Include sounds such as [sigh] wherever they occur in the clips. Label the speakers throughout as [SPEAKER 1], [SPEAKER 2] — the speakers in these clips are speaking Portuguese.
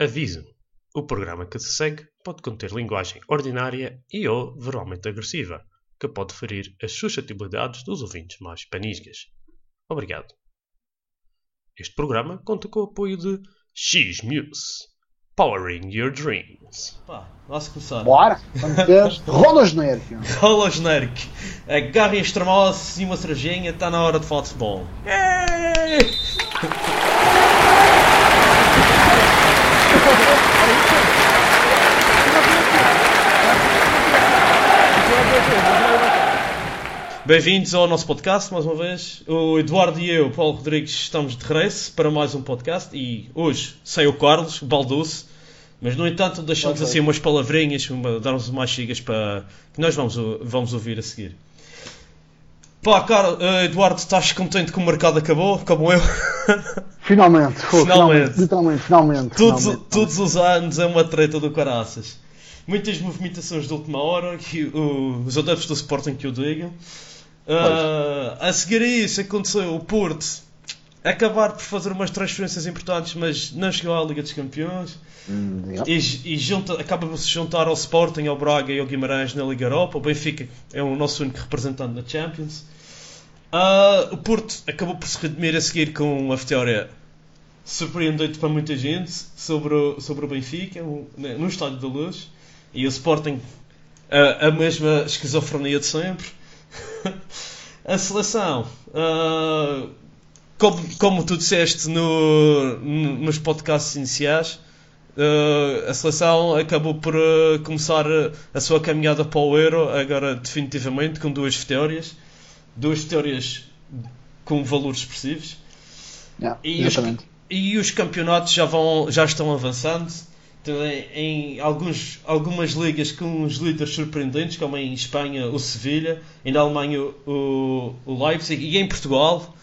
[SPEAKER 1] Aviso: o programa que se segue pode conter linguagem ordinária e ou verbalmente agressiva, que pode ferir as suscetibilidades dos ouvintes mais panisgas. Obrigado. Este programa conta com o apoio de X-Muse, Powering Your Dreams.
[SPEAKER 2] Pá, vá-se começar.
[SPEAKER 3] Bora! Vamos. [laughs] Rola o genérico.
[SPEAKER 2] Rola o genérico. Agarrem as e uma cervejinha, está na hora de falar de futebol. Bem-vindos ao nosso podcast, mais uma vez. O Eduardo e eu, Paulo Rodrigues, estamos de regresso para mais um podcast e hoje sem o Carlos, o Balduce, mas no entanto deixamos
[SPEAKER 3] Ok.
[SPEAKER 2] assim umas palavrinhas, uma, dar-nos umas chigas para que nós vamos, vamos ouvir a seguir. Pá, cara, eh, Eduardo, estás contente que o mercado acabou, como eu? [laughs]
[SPEAKER 3] Finalmente,
[SPEAKER 2] Finalmente.
[SPEAKER 3] finalmente. Literalmente, finalmente.
[SPEAKER 2] Todos,
[SPEAKER 3] finalmente.
[SPEAKER 2] todos os anos é uma treta do caraças. Muitas movimentações de última hora, que o- os adeptos do Sporting que o digam. Ah, a seguir a isso aconteceu o Porto acabar por fazer umas transferências importantes, mas não chegou à Liga dos Campeões.
[SPEAKER 3] Hum.
[SPEAKER 2] E, e junta, acaba por se juntar ao Sporting, ao Braga e ao Guimarães na Liga Europa. O Benfica é o nosso único representante na Champions. Ah, o Porto acabou por se redimir a seguir com uma vitória surpreendente para muita gente sobre o, sobre o Benfica, um- no Estádio da Luz. E o Sporting, a, a mesma esquizofrenia de sempre. [laughs] a seleção, ah, como, como tu disseste no, no- nos podcasts iniciais, Uh, a seleção acabou por uh, começar uh, a sua caminhada para o Euro, agora definitivamente, com duas vitórias. Duas vitórias com valores expressivos.
[SPEAKER 3] Yeah,
[SPEAKER 2] E os, e os campeonatos já, vão, já estão avançando. Também em alguns, algumas ligas com os líderes surpreendentes, como em Espanha o Sevilha, e na Alemanha o, o Leipzig, e em Portugal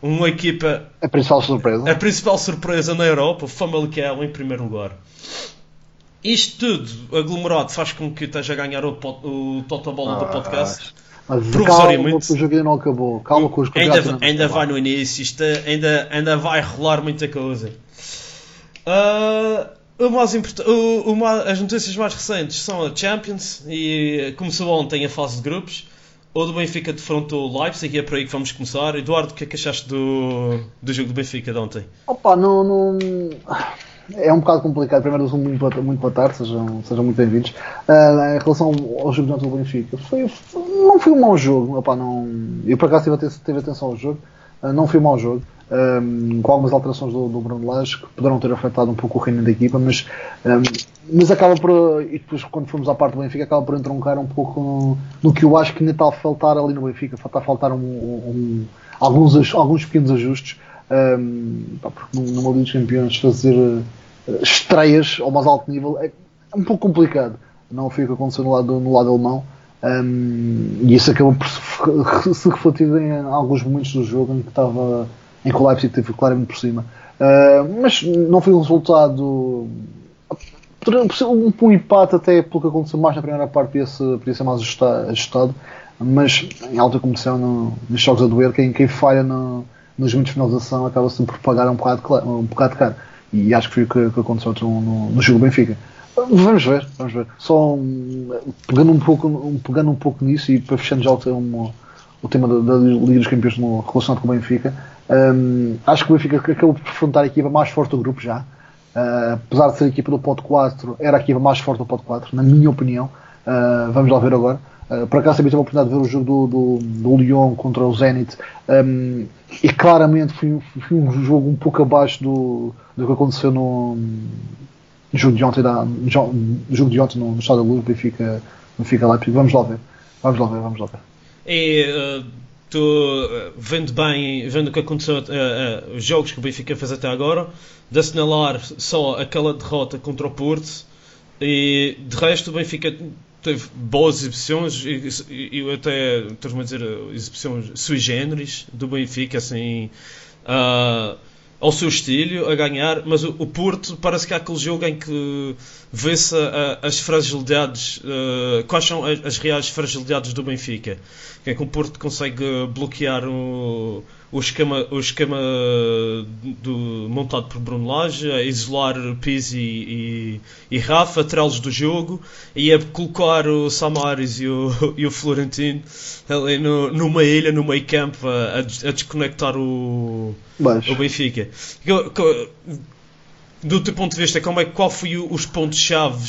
[SPEAKER 2] uma equipa
[SPEAKER 3] A principal surpresa.
[SPEAKER 2] a principal surpresa na Europa, o Famalicão em primeiro lugar. Isto tudo aglomerado faz com que esteja a ganhar o, pod- o total bola do
[SPEAKER 3] Ah,
[SPEAKER 2] podcast.
[SPEAKER 3] Mas calma,
[SPEAKER 2] provisoriamente.
[SPEAKER 3] que o jogo ainda não acabou. Calma com os
[SPEAKER 2] Ainda, ainda vai no início, isto ainda, ainda vai rolar muita coisa. Ah, o mais import- o- o as notícias mais recentes são a Champions e começou ontem a fase de grupos. O do Benfica defrontou o Leipzig e é por aí que vamos começar. Eduardo, o que é que achaste do, do jogo do Benfica de ontem?
[SPEAKER 3] Opa, não, não. É um bocado complicado. Primeiro, sou muito, muito boa tarde, sejam, sejam muito bem-vindos. Ah, em relação ao jogo do Benfica, foi, foi- não foi um mau jogo. Opa, não, eu, por acaso, tive, tive atenção ao jogo. Ah, não foi um mau jogo. Ahm, com algumas alterações do, do Bruno Lage que poderão ter afetado um pouco o reino da equipa, mas, ahm, mas acaba por. E depois, quando formos à parte do Benfica, acaba por entroncar um pouco no, no que eu acho que ainda está a faltar ali no Benfica. Está a faltar um- um- alguns, alguns pequenos ajustes. Ahm, pá, porque num- numa Liga dos Campeões fazer estreias ao mais alto nível é, um pouco complicado. Não foi o que aconteceu no lado, no lado alemão. Ahm, e isso acabou por se, [laughs] refletir em alguns momentos do jogo em que estava em que o Leipzig teve claramente por cima. Ah, mas não foi um resultado um, um empate até pelo que aconteceu mais na primeira parte podia ser, podia ser mais ajusta- ajustado, mas em alta competição no, nos jogos a doer, quem, quem falha no, nos momentos de finalização acaba sempre por pagar um bocado, um bocado caro. E acho que foi o que, que aconteceu no, no, no jogo do Benfica. Vamos ver, vamos ver. Só um, pegando, um pouco, um, pegando um pouco nisso e para fechando já o, tema- o tema da, da Liga dos Campeões no, relacionado com o Benfica, hum, acho que o Benfica acabou por enfrentar a equipa mais forte do grupo já. Uh, apesar de ser a equipa do pote 4, era a equipa mais forte do pote 4, na minha opinião. Uh, vamos lá ver agora. Uh, por acaso também tive a oportunidade de ver o jogo do, do, do Lyon contra o Zenit um, e claramente foi, foi um jogo um pouco abaixo do, do que aconteceu no, jogo de ontem, da, no jo- no jogo de ontem no, no Estado da Luz, Benfica, Benfica Leipzig. Vamos lá ver. Vamos lá ver, vamos lá ver.
[SPEAKER 2] E uh, tu, uh, vendo bem, vendo o que aconteceu, uh, uh, os jogos que o Benfica fez até agora, de assinalar só aquela derrota contra o Porto e de resto o Benfica teve boas exibições e, e, e até, estás-me a dizer, exibições sui generis do Benfica, assim, uh, ao seu estilo, a ganhar, mas o, Porto parece que há aquele jogo em que vê-se as fragilidades, uh, quais são as, as reais fragilidades do Benfica. Que é que o Porto consegue bloquear o, o esquema, o esquema do, montado por Bruno Lage, a isolar Pizzi e, e, e Rafa, tirá-los do jogo e a colocar o Samaris e o, e o Florentino ali no, numa ilha, no meio campo, a, a desconectar o, o Benfica. Do teu ponto de vista, como é, qual foi os pontos-chave?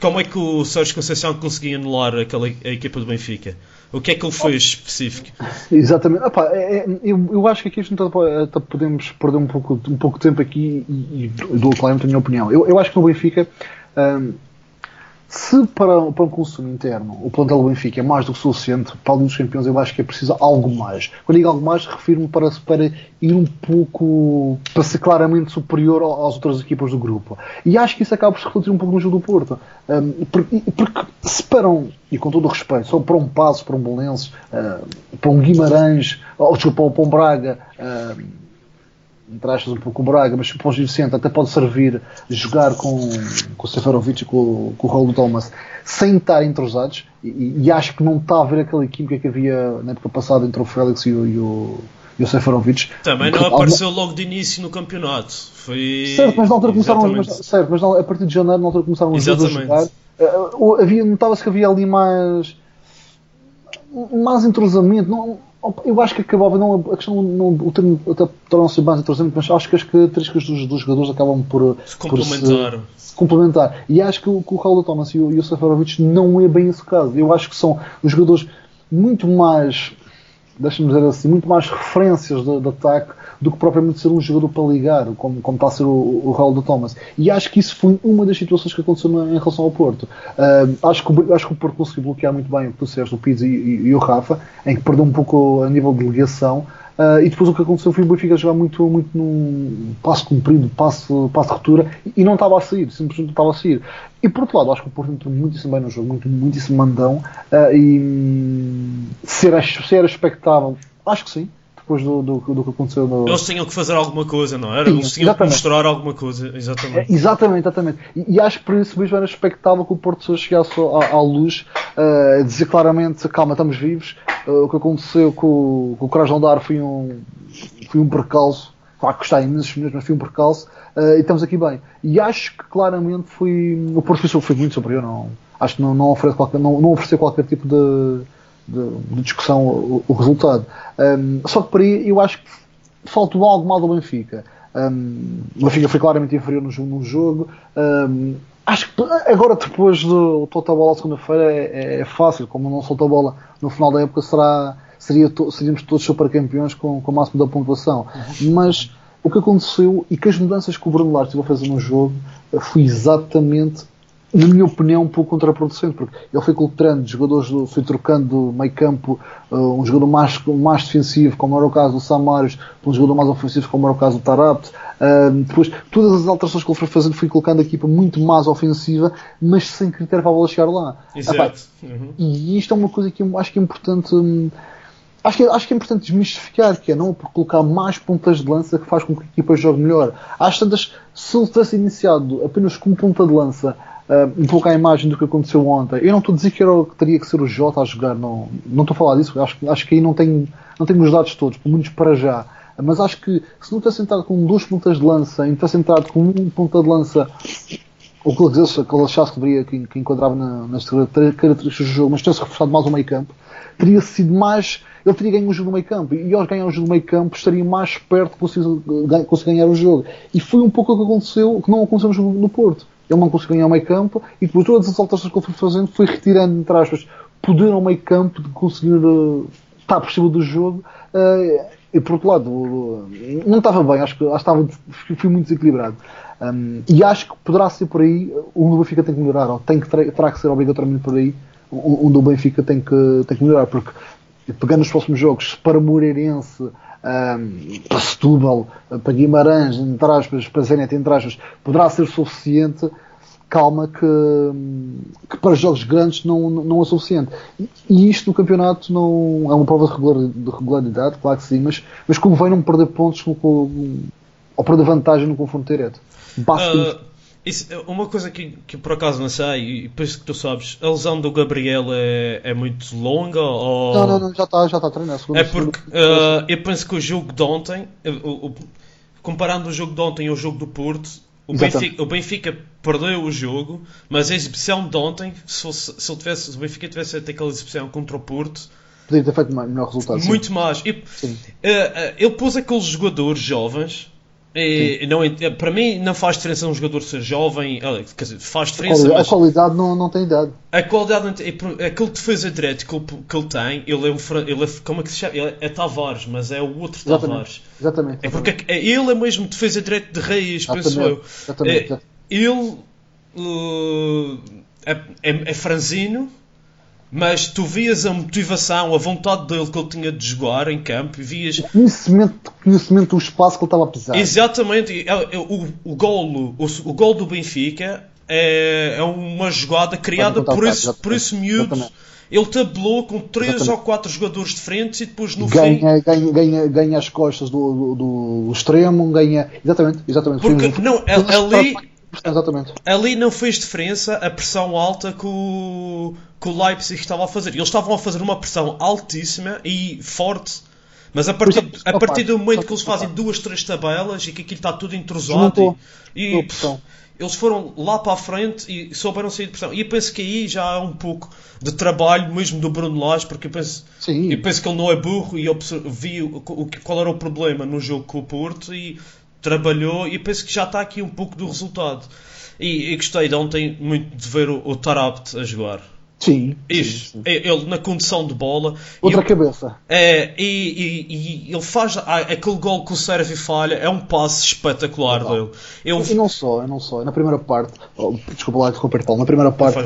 [SPEAKER 2] Como é que o Sérgio Conceição conseguia anular aquela, a equipa do Benfica? O que é que ele fez específico? [laughs]
[SPEAKER 3] Exatamente. Epá, é, é, eu, eu acho que aqui está, podemos perder um pouco, um pouco de tempo aqui e, e dou claramente a minha opinião. Eu, eu acho que no Benfica. Um, se para, para um consumo interno o plantel do Benfica é mais do que suficiente para alguns dos campeões, eu acho que é preciso algo mais. Quando digo algo mais, refiro-me para, para ir um pouco, para ser claramente superior às outras equipas do grupo. E acho que isso acaba por se refletir um pouco no jogo do Porto. Um, porque, porque, se para um, e com todo o respeito, só para um Passo, para um Belenenses, uh, para um Guimarães, ou desculpa, para um Braga. Uh, entre aspas, um pouco o Braga, mas para o Gil Vicente até pode servir jogar com, com o Seferovic e com, com o Raul Thomas sem estar entrosados e, e, acho que não está a ver aquela química que havia na época passada entre o Félix e o, e o, e o Seferovic.
[SPEAKER 2] Também não apareceu logo de início no campeonato. Foi...
[SPEAKER 3] Certo, mas na altura começaram mas, certo, mas a partir de janeiro, na altura começaram os a jogar. Uh, notava-se que havia ali mais mais entrosamento. Não, eu acho que acabava, não, a questão, não, o termo torna-se mais interessante, mas acho que as características dos, dos jogadores acabam por
[SPEAKER 2] se complementar.
[SPEAKER 3] Por se, se complementar. E acho que o, que o Raul Thomas e o, e o Seferovic não é bem esse caso. Eu acho que são os jogadores muito mais deixa-me dizer assim, muito mais referências de, de, ataque do que propriamente ser um jogador para ligar, como, como está a ser o, o Raul de Thomas. E acho que isso foi uma das situações que aconteceu em relação ao Porto. Uh, acho, que, acho que o Porto conseguiu bloquear muito bem o que tu disseste, o Pizzi e, e, e, o Rafa, em que perdeu um pouco a nível de ligação. Uh, e depois o que aconteceu foi o Benfica jogar muito, muito num passo comprido, passo, passo de ruptura, e não estava a sair, simplesmente estava a sair. E por outro lado, acho que o Porto entrou muitíssimo bem no jogo, muito, muitíssimo mandão, uh, e hum, se era, se era expectável, acho que sim, depois do, do, do, que aconteceu no...
[SPEAKER 2] Eles tinham que fazer alguma coisa, não era? Sim, Eles tinham exatamente. que mostrar alguma coisa, exatamente. É,
[SPEAKER 3] exatamente, exatamente. E, e, acho que por isso mesmo era expectável que o Porto chegasse à, à luz, uh, dizer claramente, calma, estamos vivos, uh, o que aconteceu com, com o Coragem Dar foi um, foi um percalço, claro que está imensos minutos, mas foi um percalço, uh, e estamos aqui bem. E acho que claramente foi, o Porto foi, foi muito superior, não, acho que não, não, qualquer, não, não ofereceu qualquer tipo de, de, discussão o, o resultado. Um, só que por aí eu acho que faltou algo mal do Benfica. Um, o Benfica foi claramente inferior no jogo. No jogo. Um, acho que agora depois do total bola segunda-feira é, é, fácil, como não soltou a bola no final da época será, seria to, seríamos todos super campeões com, com o máximo da pontuação. Mas o que aconteceu e que as mudanças que o Bruno Lage fazer no jogo foi exatamente na minha opinião, um pouco contraproducente, porque ele foi colocando jogadores, do, foi trocando do meio campo uh, um jogador mais, mais defensivo, como era o caso do Samares, por um jogador mais ofensivo, como era o caso do Tarapt. Uh, depois, todas as alterações que ele foi fazendo, foi colocando a equipa muito mais ofensiva, mas sem critério para a bola chegar lá.
[SPEAKER 2] Exato. Uhum.
[SPEAKER 3] E isto é uma coisa que eu acho que é importante. Hum, acho que, acho que é importante desmistificar, que é não por colocar mais pontas de lança que faz com que a equipa jogue melhor. Às tantas, se ele tivesse iniciado apenas com ponta de lança, um pouco à imagem do que aconteceu ontem. Eu não estou a dizer que, era, que teria que ser o Jota a jogar, não, não estou a falar disso, acho, acho que aí não tenho, não tenho os dados todos, pelo menos para já. Mas acho que se não tivesse entrado com duas pontas de lança e tivesse entrado com um ponta de lança, ou que ele, achasse que, deveria, que, que enquadrava na, nas características do jogo, mas tivesse reforçado mais o meio campo, teria sido mais. Ele teria ganho o jogo no meio campo e ao ganhar o jogo no meio campo estaria mais perto de conseguir ganhar o jogo. E foi um pouco o que aconteceu, que não aconteceu no jogo no Porto ele não conseguiu ganhar o meio campo e por todas as alterações que ele foi fazendo foi retirando, entre aspas, poder ao meio campo de conseguir uh, estar por cima do jogo. Uh, e por outro lado uh, não estava bem, acho que, acho que estava, fui muito desequilibrado. Um, e acho que poderá ser por aí onde o Benfica tem que melhorar ou tem que, terá que ser obrigatoriamente por aí onde o Benfica tem que, tem que melhorar porque pegando os próximos jogos para Moreirense um, para Setúbal, para Guimarães, entre aspas, para Zenit, entre aspas, poderá ser suficiente. Calma que, que para jogos grandes não, não é suficiente. E isto no campeonato não é uma prova de, regular, de regularidade, claro que sim, mas, mas como vem não perder pontos com, com, ou perder vantagem no confronto direto.
[SPEAKER 2] Basta uh, Isso, é uma coisa que, que por acaso não sei, e penso que tu sabes, a lesão do Gabriel é, é muito longa ou...
[SPEAKER 3] Não, não, não, já está já tá a treinar. Segundo,
[SPEAKER 2] É porque uh, eu penso que o jogo de ontem, uh, o- o- comparando o jogo de ontem ao jogo do Porto, o. Benfica, o Benfica perdeu o jogo, mas a exibição de ontem, se, fosse- se, tivesse, se o Benfica tivesse feito aquela exibição contra o Porto,
[SPEAKER 3] Podia ter feito melhor resultado. sim.
[SPEAKER 2] muito mais. E,
[SPEAKER 3] Sim.
[SPEAKER 2] eh, eh, ele pôs aqueles jogadores jovens. E não, ent- eh, para mim não faz diferença um jogador ser jovem, quer dizer, faz
[SPEAKER 3] A
[SPEAKER 2] diferença,
[SPEAKER 3] a
[SPEAKER 2] mas
[SPEAKER 3] qualidade não, não tem idade.
[SPEAKER 2] a qualidade, não tem- é aquele defesa direto que ele, que ele tem, ele é um, ele é, como é que se chama? Ele é Tavares, mas é o outro
[SPEAKER 3] Exatamente.
[SPEAKER 2] Tavares.
[SPEAKER 3] Exatamente.
[SPEAKER 2] É porque é- ele é mesmo defesa direto de raiz, penso eu.
[SPEAKER 3] Exatamente.
[SPEAKER 2] É, ele uh, é, é, é franzino, mas tu vias a motivação, a vontade dele que ele tinha de jogar em campo, e vias
[SPEAKER 3] Conhecimento, conhecimento do espaço que ele estava a pisar.
[SPEAKER 2] exatamente é- é o, o, golo, o, o gol do Benfica é, é uma jogada criada
[SPEAKER 3] contar
[SPEAKER 2] por
[SPEAKER 3] o
[SPEAKER 2] esse, por esse miúdo.
[SPEAKER 3] exatamente.
[SPEAKER 2] Ele tabelou com 3
[SPEAKER 3] Exatamente.
[SPEAKER 2] ou 4 jogadores de frente e depois no fim.
[SPEAKER 3] ganha, ganha, ganha, ganha as costas do, do, do extremo, ganha. Exatamente, exatamente.
[SPEAKER 2] Porque, não, ali,
[SPEAKER 3] Exatamente.
[SPEAKER 2] ali não fez diferença a pressão alta que o, que o Leipzig estava a fazer. Eles estavam a fazer uma pressão altíssima e forte. Mas a partir, a partir do momento que eles fazem duas, três tabelas e que aquilo está tudo entrosado e, e
[SPEAKER 3] pressão.
[SPEAKER 2] eles foram lá para a frente e souberam sair de pressão. E eu penso que aí já há um pouco de trabalho mesmo do Bruno Lage, porque eu penso,
[SPEAKER 3] Sim.
[SPEAKER 2] eu penso que ele não é burro e obser- viu o, qual era o problema no jogo com o Porto e trabalhou e penso que já está aqui um pouco do resultado. E, e gostei de ontem muito de ver o, o Tarabt a jogar.
[SPEAKER 3] Sim.
[SPEAKER 2] Isso,
[SPEAKER 3] sim, sim.
[SPEAKER 2] é- ele na condução de bola.
[SPEAKER 3] Outra cabeça.
[SPEAKER 2] é, e, e- e ele faz ah, aquele gol que o serve e falha, é um passe espetacular dele. Eu,
[SPEAKER 3] E não só, não só. Na primeira parte, oh, desculpa lá interromper, Paulo, na primeira parte,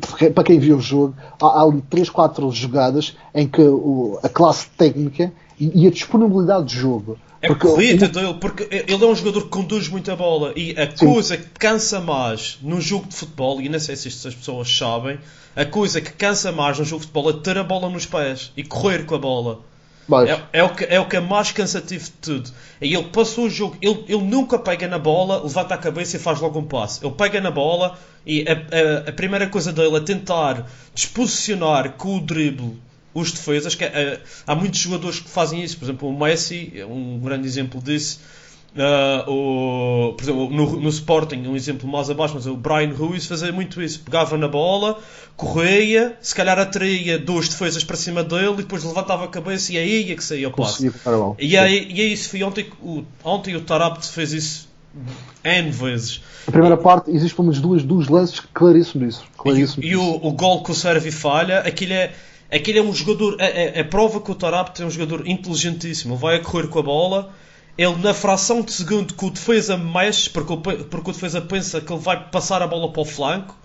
[SPEAKER 3] porque- para quem viu o jogo, há, há ali 3, 4 jogadas em que o- a classe técnica e, e a disponibilidade de jogo.
[SPEAKER 2] É
[SPEAKER 3] Porque
[SPEAKER 2] corrida dele, porque ele é um jogador que conduz muito a bola e a
[SPEAKER 3] Sim.
[SPEAKER 2] coisa que cansa mais no jogo de futebol, e não sei se isto as pessoas sabem, a coisa que cansa mais no jogo de futebol é ter a bola nos pés e correr com a bola.
[SPEAKER 3] Baixo.
[SPEAKER 2] É, é o que, é o que é mais cansativo de tudo. E ele passou o jogo, ele, ele nunca pega na bola, levanta a cabeça e faz logo um passe. Ele pega na bola e a, a- a primeira coisa dele é tentar disposicionar com o drible os defesas. Que, é- há muitos jogadores que fazem isso, por exemplo, o Messi é um grande exemplo disso. Ah, o, por exemplo, no, no Sporting, um exemplo mais abaixo, mas o Brian Ruiz fazia muito isso. Pegava na bola, correia, se calhar atraía dois defesas para cima dele e depois levantava a cabeça e aí é que saía o passe. E aí, e aí isso foi ontem, o, ontem o Tarabt fez isso N vezes.
[SPEAKER 3] A primeira parte, existe pelo menos duas, duas lances claríssimos disso.
[SPEAKER 2] E,
[SPEAKER 3] Claríssimos
[SPEAKER 2] e
[SPEAKER 3] disso.
[SPEAKER 2] o, o gol que o serve e falha, aquilo é, aquilo é um jogador. É, é, é prova que o Tarabt é um jogador inteligentíssimo. Ele vai a correr com a bola. Ele, na fração de segundo que o defesa mexe, porque o, porque o defesa pensa que ele vai passar a bola para o flanco,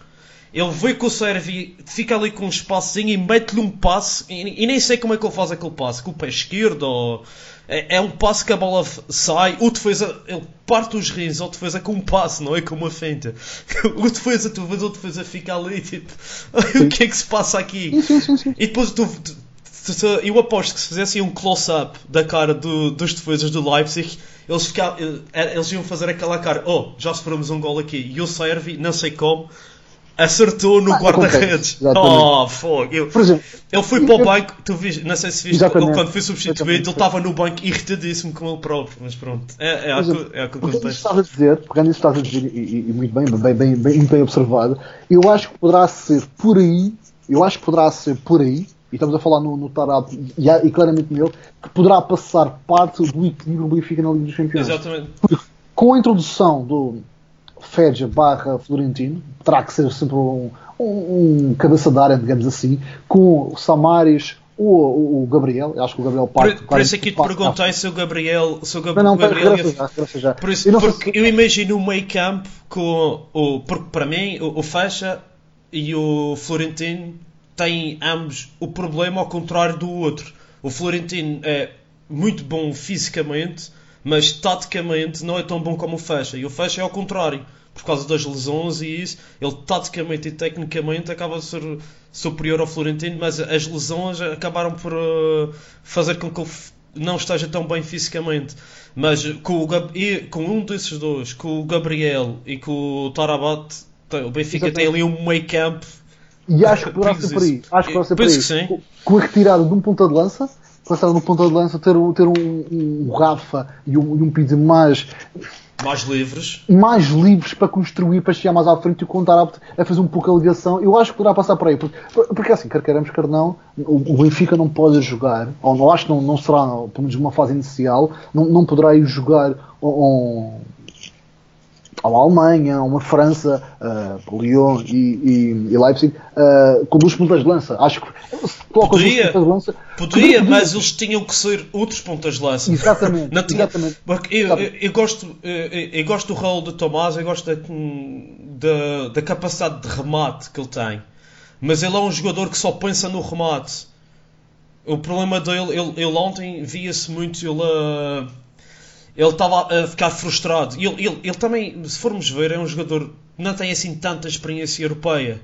[SPEAKER 2] ele vê que o serve fica ali com um espaçozinho e mete-lhe um passe. E, e nem sei como é que ele faz aquele passe, com o pé esquerdo ou. É, é um passe que a bola sai, o defesa, ele parte os rins ao defesa com um passe, não é com uma fenta. [laughs] O defesa, tu vês o defesa fica ali, tipo, [laughs] o que é que se passa aqui?
[SPEAKER 3] Sim, sim, sim, sim.
[SPEAKER 2] E depois tu, tu- tu- tu- eu aposto que se fizessem um close-up da cara do- dos defesas do Leipzig, eles, fica- eh, eles iam fazer aquela cara, oh, já sofremos um gol aqui, e o Servi, não sei como, acertou no
[SPEAKER 3] Ah,
[SPEAKER 2] guarda-redes. Oh, fogo. Eu-
[SPEAKER 3] exemplo,
[SPEAKER 2] ele foi para o banco, tu viste, não sei se viste, ele quando foi substituído, ele estava no banco irritadíssimo com ele próprio, mas pronto, é, é, a, co-
[SPEAKER 3] exemplo,
[SPEAKER 2] é a que
[SPEAKER 3] isso que
[SPEAKER 2] acontece.
[SPEAKER 3] estás a dizer, pegando isso que estás a dizer, e, e- muito bem, bem, bem, bem, bem observado, eu acho que poderá ser por aí, eu acho que poderá ser por aí, e estamos a falar no, no Tarap e, e claramente nele, que poderá passar parte do equilíbrio do Benfica na Liga dos Campeões.
[SPEAKER 2] Exatamente.
[SPEAKER 3] Com a introdução do Fedja barra Florentino, terá que ser sempre um, um, um cabeça de área, digamos assim, com o Samaris ou o, Gabriel, eu acho que o Gabriel
[SPEAKER 2] Por,
[SPEAKER 3] parte.
[SPEAKER 2] por isso aqui te perguntei se o Gabriel, se o Gab-
[SPEAKER 3] Não, não,
[SPEAKER 2] Gabriel
[SPEAKER 3] regressa
[SPEAKER 2] ia-
[SPEAKER 3] já, regressa já.
[SPEAKER 2] Por isso,
[SPEAKER 3] Eu
[SPEAKER 2] porque
[SPEAKER 3] se-
[SPEAKER 2] eu imagino o meio campo com o. Porque para mim, o, o Fecha e o Florentino têm ambos o problema ao contrário do outro. O Florentino é muito bom fisicamente, mas taticamente não é tão bom como o Fecha. E o Fecha é ao contrário. Por causa das lesões e isso, ele taticamente e tecnicamente acaba a ser superior ao Florentino, mas as lesões acabaram por uh, fazer com que ele não esteja tão bem fisicamente. Mas com, o, com um desses dois, com o Gabriel e com o Tarabat, o Benfica Exatamente. tem ali um meio campo.
[SPEAKER 3] E acho que [laughs] poderá ser por aí. Acho que poderá ser por aí. Com, com a retirada de um ponta de lança, passar no ponta de lança, ter, ter um, um Rafa e um, e um Pizzi mais
[SPEAKER 2] mais livres.
[SPEAKER 3] Mais livres para construir, para chegar mais à frente e contar a, a fazer um pouco a ligação. Eu acho que poderá passar por aí. Porque, porque assim, quer queiramos, quer não, o, o Benfica não pode jogar, ou não acho que não, não será, pelo menos numa fase inicial, não, não poderá ir jogar um, a uma Alemanha, a uma França, uh, Lyon e, e, e Leipzig, uh, com duas pontas de lança. Acho que
[SPEAKER 2] podia, de lança, podia, mas eles tinham que ser outros pontas de lança.
[SPEAKER 3] Exatamente.
[SPEAKER 2] Não
[SPEAKER 3] tinha, exatamente.
[SPEAKER 2] Porque eu, eu, eu, gosto, eu, eu, gosto do rol de Tomás, eu gosto da, da, da capacidade de remate que ele tem. Mas ele é um jogador que só pensa no remate. O problema dele, ele, ele ontem via-se muito ele ele estava a ficar frustrado. Ele, ele, ele também, se formos ver, é um jogador que não tem assim tanta experiência europeia.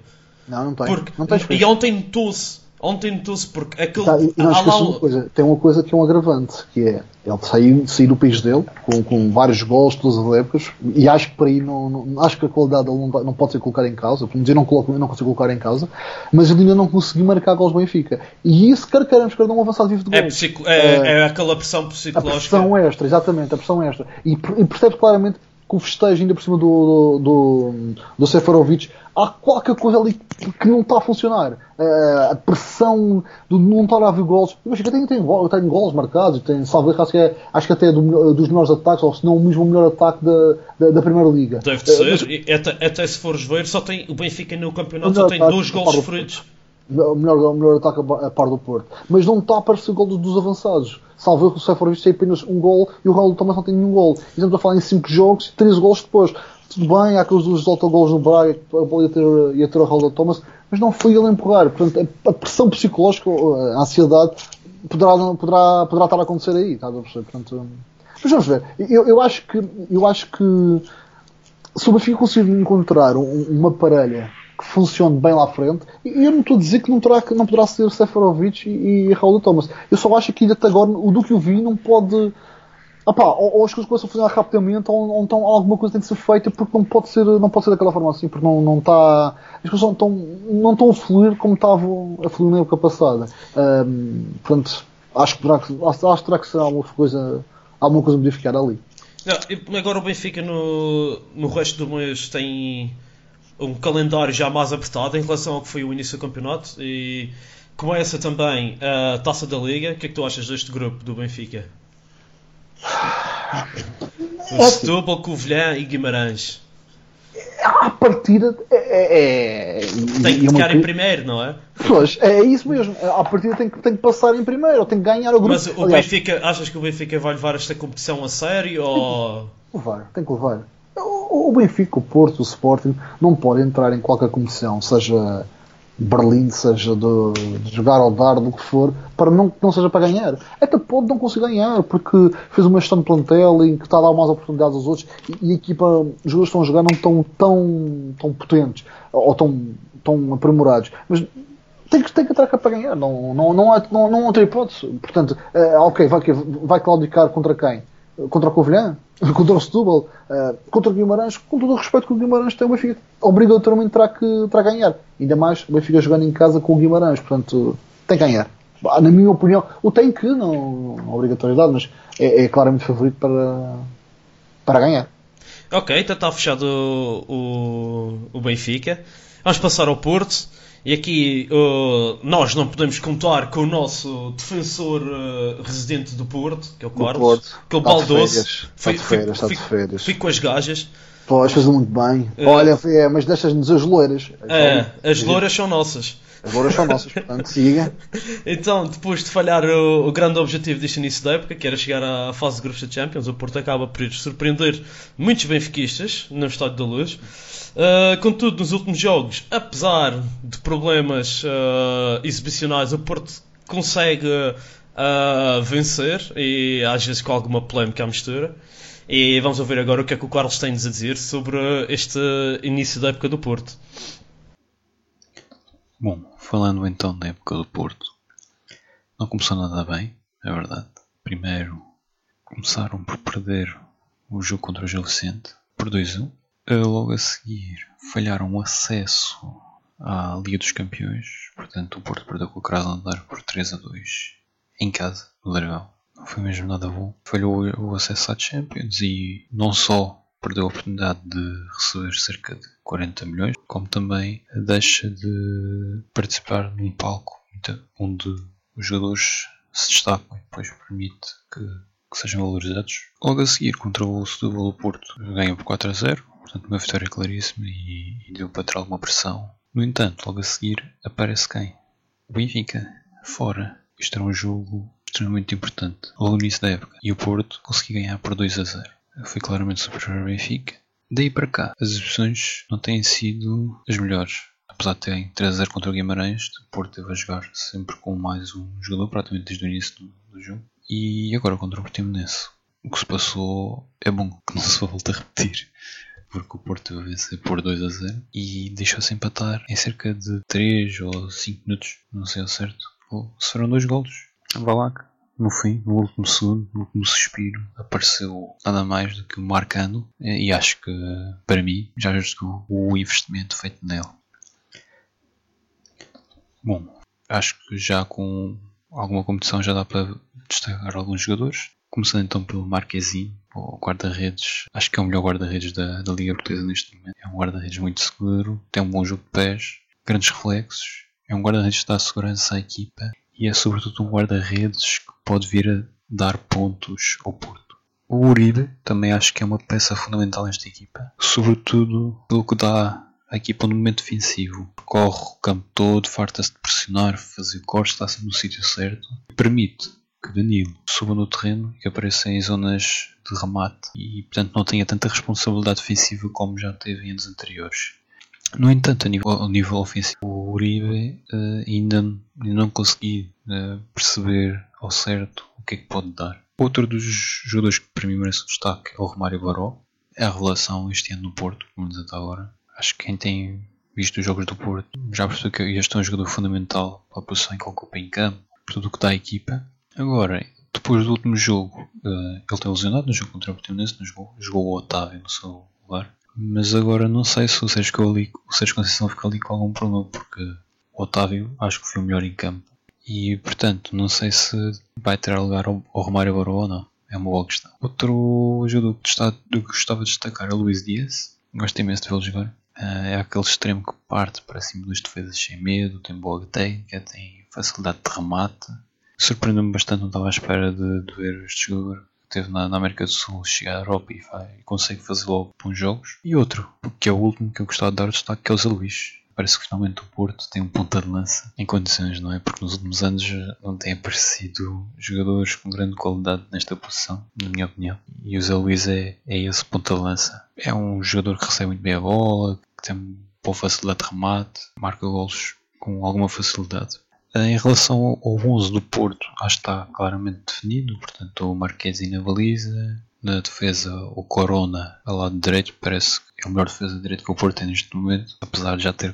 [SPEAKER 3] Não, não tem.
[SPEAKER 2] Porque,
[SPEAKER 3] não tem
[SPEAKER 2] e ontem notou-se Ontem notou-se porque aquele.
[SPEAKER 3] Tá, não lá... uma coisa, tem uma coisa que é um agravante, que é ele sair, sair do país dele, com, com vários gols todas as épocas, e acho que por aí não, não acho que a qualidade dele não, não, pode ser colocada em causa, pelo menos eu não, coloco, eu não consigo colocar em causa, mas ele ainda não conseguiu marcar gols Benfica. E isso, quer queiramos, quer não, um avançado vivo de
[SPEAKER 2] é gols. É, é, é, é, aquela pressão psicológica.
[SPEAKER 3] A pressão extra, exatamente, a pressão extra. E, e percebe claramente que o festejo ainda por cima do, do, do, do Seferovic há qualquer coisa ali que não está a funcionar. Uh, a pressão de não estar a haver gols. Eu acho que tem, tem, tem gols marcados, tem salvo acho que, é, acho que até é do, dos melhores ataques, ou se não o mesmo melhor ataque da, da, da Primeira Liga.
[SPEAKER 2] Deve de ser, mas, até, até, se fores ver, só tem, o Benfica no campeonato só tem dois gols feridos.
[SPEAKER 3] O melhor, o melhor ataque a par do Porto. Mas não está a aparecer o gol dos, dos avançados. Salvo o Seferovic tem apenas um gol e o Raul Thomas não tem nenhum gol. Estamos a falar em 5 jogos e 3 gols depois. Tudo bem, há aqueles dos autogols no Braga que a bola ia ter, ia ter o Raul Thomas, mas não foi ele a empurrar. Portanto, a pressão psicológica, a ansiedade, poderá, poderá, poderá estar a acontecer aí. Portanto, mas vamos ver. Eu, eu, acho que, eu acho que se o Benfica conseguir encontrar uma parelha que funcione bem lá à frente. E eu não estou a dizer que não, terá, não poderá ser Seferovic e, e Raul Thomas. Eu só acho que até agora o do que eu vi não pode. Opá, ou, ou as coisas começam a funcionar rapidamente, ou, ou então alguma coisa tem que ser feita porque não pode ser, não pode ser daquela forma assim, porque não, não está. As coisas não estão, não estão a fluir como estavam a fluir na época passada. Um, portanto, acho que terá que, acho, acho que terá que ser alguma coisa, alguma coisa modificada ali.
[SPEAKER 2] Não, agora o Benfica no, no resto do mês tem um calendário já mais apertado em relação ao que foi o início do campeonato e começa também a Taça da Liga. O que é que tu achas deste grupo do Benfica? [coughs] O Setúbal, Covilhã e Guimarães.
[SPEAKER 3] A partida é, é,
[SPEAKER 2] é tem que ficar em primeiro, não é?
[SPEAKER 3] Pois, é isso mesmo. A partida tem que, tem que passar em primeiro, tem que ganhar o grupo.
[SPEAKER 2] Mas o Aliás, Benfica, achas que o Benfica vai levar esta competição a sério? Ou...
[SPEAKER 3] Levar, tem que levar. O Benfica, o Porto, o Sporting não podem entrar em qualquer competição, seja Berlim, seja de, de, jogar ao dar, do que for, para não não seja para ganhar. Até pode não conseguir ganhar, porque fez uma gestão de plantel em que está a dar mais oportunidades aos outros e, e a equipa, os jogadores estão a jogar não estão tão, tão potentes ou tão, tão aprimorados. Mas tem que, tem que entrar cá para ganhar, não, não, não, há, não, não há outra hipótese. Portanto, é, ok, vai, vai claudicar contra quem? Contra o Covilhã? [laughs] contra o Setúbal, uh, contra o Guimarães, com todo o respeito que o Guimarães tem, o Benfica obrigatoriamente terá que, terá ganhar. Ainda mais o Benfica jogando em casa com o Guimarães, portanto, tem que ganhar. Na minha opinião, o tem que, não, não obrigatoriedade, mas é, é claramente favorito para, para ganhar.
[SPEAKER 2] Ok, então está fechado o, o, o Benfica. Vamos passar ao Porto. E aqui uh, nós não podemos contar com o nosso defensor uh, residente do Porto, que é o Carlos, Porto. que é o Baldoso.
[SPEAKER 3] Está de férias, está de férias.
[SPEAKER 2] Fico com as gajas.
[SPEAKER 3] Pois, fez muito bem. Uh, Olha, é, mas deixas-nos as loiras.
[SPEAKER 2] É, as loiras são nossas.
[SPEAKER 3] As loiras são nossas, portanto, siga. [laughs]
[SPEAKER 2] então, depois de falhar o, o, grande objetivo deste início da época, que era chegar à fase de grupos da Champions, o Porto acaba por surpreender muitos benfiquistas no Estádio da Luz. Uh, contudo, nos últimos jogos, apesar de problemas uh, exibicionais, o Porto consegue uh, vencer e às vezes com alguma polémica à mistura. E vamos ouvir agora o que é que o Carlos tem a dizer sobre este início da época do Porto.
[SPEAKER 4] Bom, falando então da época do Porto, não começou nada bem, é verdade. primeiro começaram por perder o jogo contra o Gil Vicente por 2-1. Logo a seguir falharam o acesso à Liga dos Campeões, portanto o Porto perdeu com o Krasnodar por 3 2 em casa, no Dragão. Não foi mesmo nada bom. Falhou o acesso à Champions e não só perdeu a oportunidade de receber cerca de 40 milhões, como também deixa de participar num palco onde os jogadores se destacam e depois permite que, que sejam valorizados. Logo a seguir, contra o Setúbal, o Porto ganha por 4 a 0, portanto uma vitória claríssima e, e deu para ter alguma pressão. No entanto, logo a seguir aparece quem? O Benfica, fora. Isto era um jogo extremamente importante, logo no início da época, e o Porto conseguiu ganhar por 2 a 0 foi claramente superior ao Benfica. Daí para cá, as exibições não têm sido as melhores. Apesar de terem 3-0 contra o Guimarães, o Porto teve a jogar sempre com mais um jogador, praticamente desde o início do, do jogo. E agora contra o Portimonense. O que se passou é bom [laughs] que não se volte a repetir. Porque o Porto teve a vencer por 2 a 0 e deixou-se empatar em cerca de 3 ou 5 minutos, não sei ao certo. se foram dois golos. Vá lá, no fim, no último segundo, no último suspiro, apareceu nada mais do que o Marcano e acho que, para mim, já justificou o investimento feito nele. Bom, acho que já com alguma competição já dá para destacar alguns jogadores. Começando então pelo Marquezinho, o guarda-redes. Acho que é o melhor guarda-redes da, da Liga Portuguesa neste momento. É um guarda-redes muito seguro, tem um bom jogo de pés, grandes reflexos. É um guarda-redes que dá segurança à equipa e é sobretudo um guarda-redes que pode vir a dar pontos ao Porto. O Uribe também acho que é uma peça fundamental nesta equipa, sobretudo pelo que dá à equipa no momento defensivo. Corre o campo todo, farta-se de pressionar, fazer cortes, está sempre no sítio certo e permite que Danilo suba no terreno e que apareça em zonas de remate e, portanto, não tenha tanta responsabilidade defensiva como já teve em anos anteriores. No entanto, a nível, a nível ofensivo, o Uribe uh, ainda, não consegui uh, perceber ao certo o que é que pode dar. Outro dos jogadores que para mim merece destaque é o Romário Baró. É a relação este ano no Porto, como diz até agora. Acho que quem tem visto os jogos do Porto já percebeu que este é um jogador fundamental para a posição em que ocupa em campo, por tudo o que dá à equipa. Agora, depois do último jogo, uh, ele tem lesionado no jogo contra o Portimonense, jogou, jogou o Otávio no seu lugar. Mas agora não sei se o Sérgio, ali, o Sérgio Conceição fica ali com algum problema, porque o Otávio acho que foi o melhor em campo. E portanto, não sei se vai ter lugar ao, Romário Baró ou não. É uma boa questão. Outro jogador que eu gostava de destacar é o Luís Dias. Gosto imenso de vê-lo jogar. Uh, é aquele extremo que parte para cima dos defesas sem medo, tem boa técnica, tem facilidade de remate. Surpreendeu-me bastante, não estava à espera de, de ver este jogador teve na, na, América do Sul, chega à Europa e, vai, consegue fazer logo bons jogos. E outro, que é o último que eu gostava de dar destaque, que é o Zé Luís. Parece que finalmente o Porto tem um ponta de lança em condições, não é? Porque nos últimos anos não tem aparecido jogadores com grande qualidade nesta posição, na minha opinião. E o Zé Luís é, é esse ponta de lança. É um jogador que recebe muito bem a bola, que tem boa facilidade de remate, marca golos com alguma facilidade. Em relação ao 11 do Porto, acho que está claramente definido, portanto o Marquesi na baliza, na defesa o Corona ao lado direito, parece que é o melhor defesa de direito que o Porto tem neste momento, apesar de já ter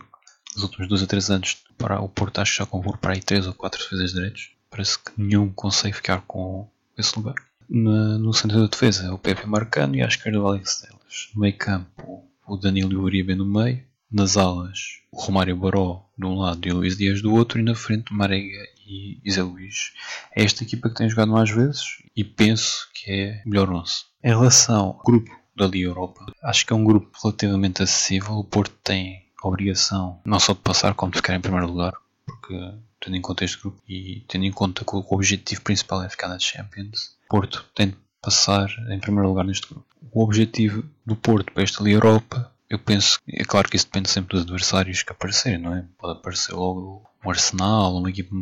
[SPEAKER 4] nos últimos 2 a 3 anos para o Porto acho que já comprou para aí 3 ou 4 defesas direitos, parece que nenhum consegue ficar com esse lugar. Na, no centro da defesa o Pepe Marcano e à esquerda o Alex Telles. No meio campo o Danilo e o Uribe no meio, nas alas o Romário Baró de um lado e o Luís Dias do outro, e na frente Marega e Zé Luís. É esta equipa que tem jogado mais vezes e penso que é melhor 11. Em relação ao grupo da Liga Europa, acho que é um grupo relativamente acessível. O Porto tem a obrigação não só de passar, como de ficar em primeiro lugar, porque tendo em conta este grupo e tendo em conta que o objetivo principal é ficar na Champions, Porto tem de passar em primeiro lugar neste grupo. O objetivo do Porto para esta Liga Europa eu penso, é claro que isso depende sempre dos adversários que aparecerem, não é? Pode aparecer logo um Arsenal, uma equipa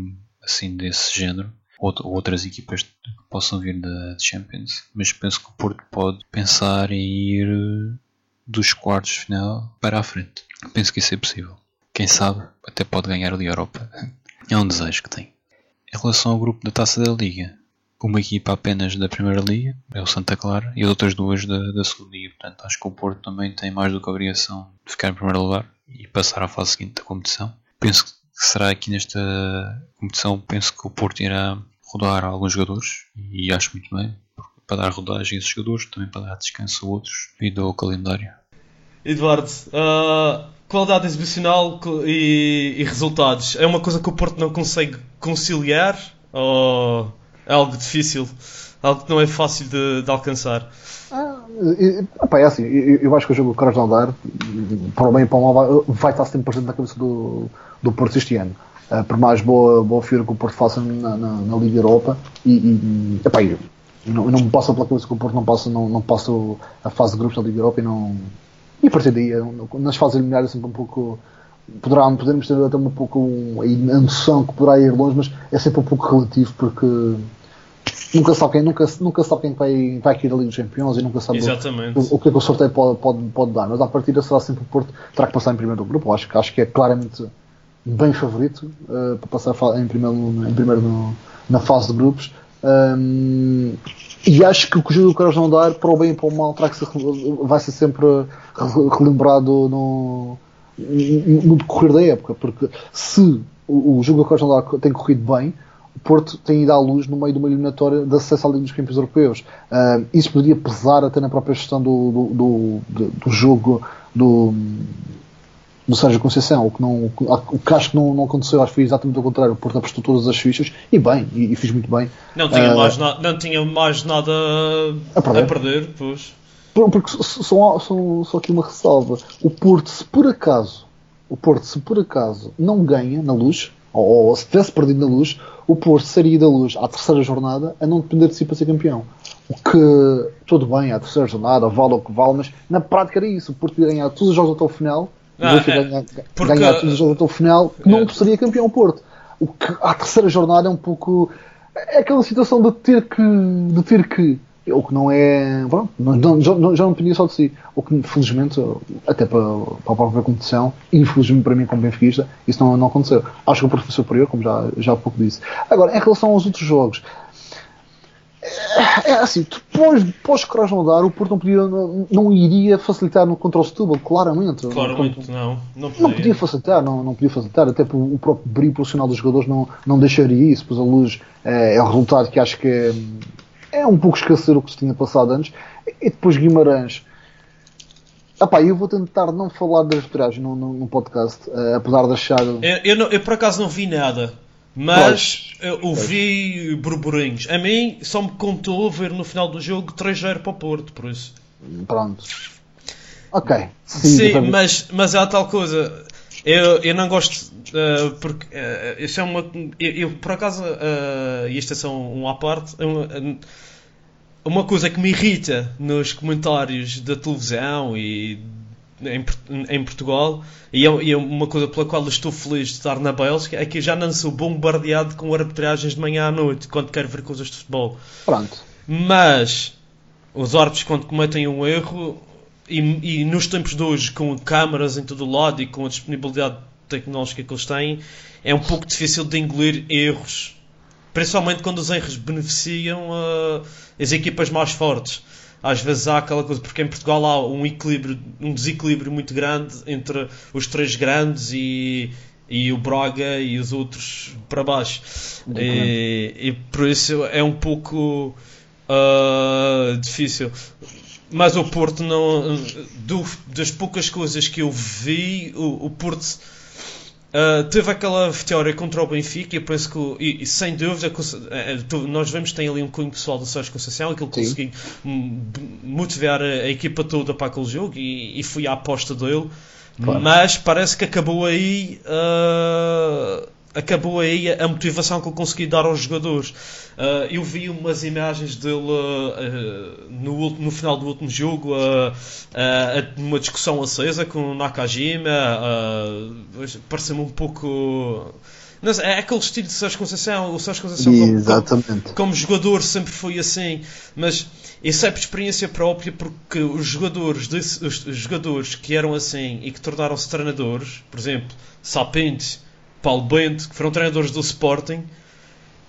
[SPEAKER 4] assim desse género, ou outras equipas que possam vir da Champions, mas penso que o Porto pode pensar em ir eh, dos quartos de final para a frente. Penso que isso é possível. Quem sabe até pode ganhar a Europa. [laughs] É um desejo que tem. Em relação ao grupo da Taça da Liga, uma equipa apenas da Primeira Liga, é o Santa Clara, e as outras duas da, da Segunda Liga. Portanto, acho que o Porto também tem mais do que a obrigação de ficar em primeiro lugar e passar à fase seguinte da competição. Penso que será aqui nesta competição, penso que o Porto irá rodar alguns jogadores e acho muito bem, para dar rodagem a esses jogadores, também para dar descanso a outros e ao calendário.
[SPEAKER 2] Eduardo, uh, qualidade exibicional e, e, resultados é uma coisa que o Porto não consegue conciliar ou algo difícil, algo que não é fácil de, de alcançar?
[SPEAKER 3] Ah, é assim, eu, eu, acho que o jogo que não dar, para o bem e para o mal, vai, estar sempre presente na cabeça do, do Porto este ano. Uh, por mais boa, boa figura que o Porto faça na, na, na Liga Europa e, e epá, eu, não, não me passa pela cabeça que o Porto não passa, não, não passa a fase de grupos da Liga Europa e não. E a partir daí, nas fases eliminares, é sempre um pouco. Poderá, podermos ter até um pouco a noção que poderá ir longe, mas é sempre um pouco relativo porque nunca sabe quem, nunca, nunca sabe quem vai, vai cair ali nos campeões e nunca sabe o, o, que é que o sorteio pode, pode, pode dar. Mas à partida será sempre o Porto terá que passar em primeiro do grupo. Acho, acho que é claramente bem favorito uh, para passar em primeiro, em primeiro no, na fase de grupos. Um, e acho que o que o Carlos não dar, para o bem e para o mal, terá que ser, vai ser sempre relembrado no, no decorrer da época. Porque se o, o Júlio Carlos não dar tem corrido bem, Porto tem ido à luz no meio de uma eliminatória de acesso à Liga dos Campeões Europeus. Uh, isso poderia pesar até na própria gestão do, do, do, do jogo do, do Sérgio Conceição, o que, não, o que acho que não, não aconteceu, acho que foi exatamente o contrário. O Porto apostou todas as fichas e bem, e, e fiz muito bem.
[SPEAKER 2] Não tinha, uh, mais, na, não tinha mais nada a perder, a perder pois.
[SPEAKER 3] Porque só, só, só aqui uma ressalva. O Porto, se por acaso, o Porto, se por acaso não ganha na luz, ou, ou se tivesse perdido na luz, o Porto sairia da luz à terceira jornada a não depender de si para ser campeão. O que, tudo bem, à terceira jornada, vale o que vale, mas na prática era isso. O Porto ia ganhar todos os jogos até o final, ah, é, ganhar, porque... ganhar todos os jogos até o final, que não é. seria campeão o Porto. O que à terceira jornada é um pouco. É aquela situação de ter que. de ter que o que não é. Pronto, não, já, não, já não dependia só de si. O que, felizmente, até para, para a própria competição, infelizmente para mim, como benfiquista, isso não, não aconteceu. Acho que o foi superior, como já, já há pouco disse. Agora, em relação aos outros jogos, é, é assim, depois, depois que não dar, o Porto não, podia, não, não iria facilitar no contra o Setúbal, claramente.
[SPEAKER 2] Claramente, não. Não
[SPEAKER 3] podia, não podia facilitar, não, não podia facilitar, até o próprio brilho profissional dos jogadores não, não deixaria isso, pois a luz é, é o resultado que acho que é é um pouco esquecer o que se tinha passado antes. E depois Guimarães. Epá, eu vou tentar não falar das arbitragem no, no, no, podcast, uh, apesar de achar. Eu,
[SPEAKER 2] eu, não, eu, por acaso não vi nada, mas pois, eu ouvi burburinhos. A mim só me contou ver no final do jogo 3-0 para o Porto, por isso.
[SPEAKER 3] Pronto. Ok.
[SPEAKER 2] Sim, Sim mas, mas há tal coisa. Eu, eu não gosto uh, porque uh, isso é uma. Eu, eu por acaso, uh, isto é só um à parte. Uma, uma coisa que me irrita nos comentários da televisão e em, em Portugal, e é, e é, uma coisa pela qual estou feliz de estar na Bélgica, é que eu já não sou bombardeado com arbitragens de manhã à noite quando quero ver coisas de futebol.
[SPEAKER 3] Pronto.
[SPEAKER 2] Mas os árbitros, quando cometem um erro, e, e, nos tempos de hoje, com câmaras em todo o lado e com a disponibilidade tecnológica que eles têm, é um pouco difícil de engolir erros. Principalmente quando os erros beneficiam uh, as equipas mais fortes. Às vezes há aquela coisa, porque em Portugal há um, equilíbrio, um desequilíbrio muito grande entre os três grandes e, e o Braga e os outros para baixo. E, e, por isso é um pouco uh, difícil. Mas o Porto não. Do, das poucas coisas que eu vi, o, o Porto uh, teve aquela vitória contra o Benfica e eu penso que, e, e sem dúvida, uh, nós vemos que tem ali um cunho pessoal do Sérgio Conceição, que ele conseguiu motivar a, a, equipa toda para aquele jogo e, e foi a aposta dele. Claro. Mas parece que acabou aí. Uh, acabou aí a motivação que ele conseguiu dar aos jogadores. Uh, eu vi umas imagens dele uh, no, no, final do último jogo, uh, numa discussão acesa com o Nakajima. Uh, Parece-me um pouco. Não é aquele estilo de Sérgio Conceição. O Sérgio Conceição, como, como, como, jogador, sempre foi assim. Mas isso é por experiência própria, porque os jogadores, desse, os, os jogadores que eram assim e que tornaram-se treinadores, por exemplo, Sapente Paulo Bento, que foram treinadores do Sporting,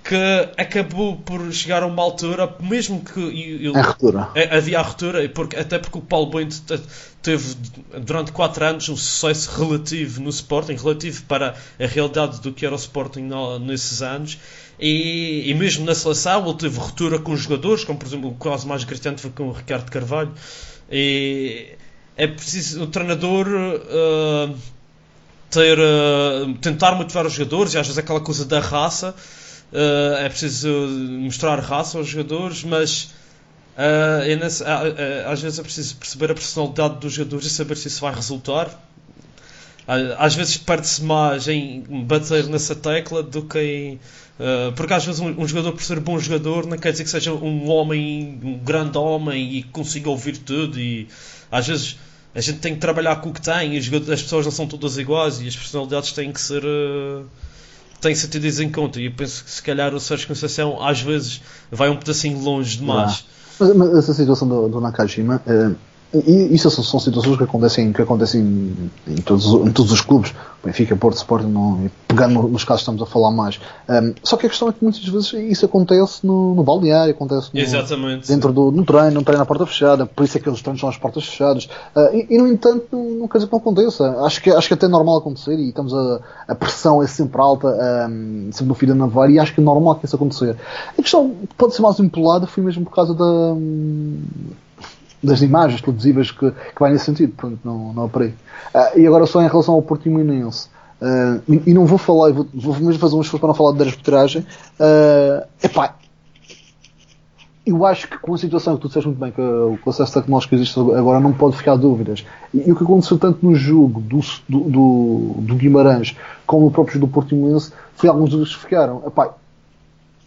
[SPEAKER 2] que acabou por chegar a uma altura, mesmo que ele,
[SPEAKER 3] É ruptura.
[SPEAKER 2] é, havia a ruptura, porque, até porque o Paulo Bento te- teve durante 4 anos um sucesso relativo no Sporting, relativo para a realidade do que era o Sporting nesses anos. E, e mesmo na seleção ele teve ruptura com os jogadores, como por exemplo o caso mais gritante foi com o Ricardo Carvalho. E é preciso o treinador ah, ter, ah, tentar motivar os jogadores, e às vezes aquela coisa da raça. ah, é preciso mostrar raça aos jogadores, mas é nesse- às vezes é preciso perceber a personalidade dos jogadores e saber se isso vai resultar. Às vezes perde-se mais em bater nessa tecla do que em. porque às vezes um, um jogador, por ser bom jogador, não quer dizer que seja um homem, um grande homem e consiga ouvir tudo. E às vezes a gente tem que trabalhar com o que tem. Jogadores- as pessoas não são todas iguais e as personalidades têm que ser. ah, têm que ser tidas em conta. E eu penso que se calhar o Sérgio Conceição às vezes vai um pedacinho longe demais.
[SPEAKER 3] Mas, mas essa situação do, do Nakajima, eh, e isso são, são situações que acontecem, que acontecem em, todos, os- em todos os clubes, Benfica, Porto, Sporting, não, pegando no- nos casos que estamos a falar mais. Um, só que a questão é que muitas vezes isso acontece no, no balneário, acontece no,
[SPEAKER 2] Exatamente.
[SPEAKER 3] dentro do no treino, não treino à porta fechada, por isso é que os treinos são às portas fechadas. Ah, e, e, no entanto, não, não quer dizer que não aconteça. Acho que, acho que até é normal acontecer e estamos a, a pressão é sempre alta, ahm, sempre no fio da navalha, e acho que é normal que isso acontecer. A questão que pode ser mais empolada foi mesmo por causa da, hum, das imagens televisivas que, que vai nesse sentido, portanto, não, não aparei. Ah, e agora só em relação ao Portimonense. Uh, e, e não vou falar, vou, vou mesmo fazer um esforço para não falar de arbitragem. Uh, epá, eu acho que com a situação que tu disseste muito bem, que o processo tecnológico existe agora não pode ficar dúvidas. E, e o que aconteceu tanto no jogo do, do, do, Guimarães como no próprio do Portimonense foi alguns dúvidas que ficaram. Epá,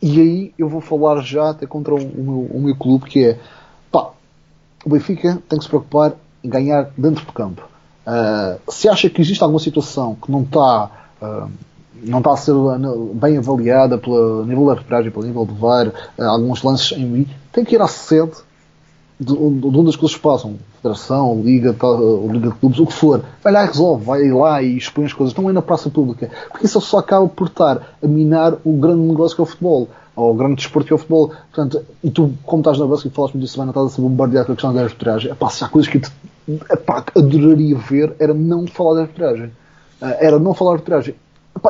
[SPEAKER 3] e aí eu vou falar já até contra o, o, meu, o meu clube que é o Benfica tem que se preocupar em ganhar dentro do campo. Uh, se acha que existe alguma situação que não está uh, não está a ser bem avaliada pelo nível da arbitragem, pelo nível do VAR, uh, alguns lances em mim, tem que ir à sede de, de onde as coisas passam, Federação, Liga, Liga de Clubes, o que for, vai lá e resolve, vai lá e expõe as coisas, não é na praça pública, porque isso só acaba por estar a minar o grande negócio que é o futebol ou o grande desporto que é o futebol. Portanto, e tu, como estás na base e falaste muito disso semana, estás a ser bombardeado com a questão da arbitragem. Epá, se há coisas que te, adoraria ver, era não falar de arbitragem. Uh, era não falar de arbitragem.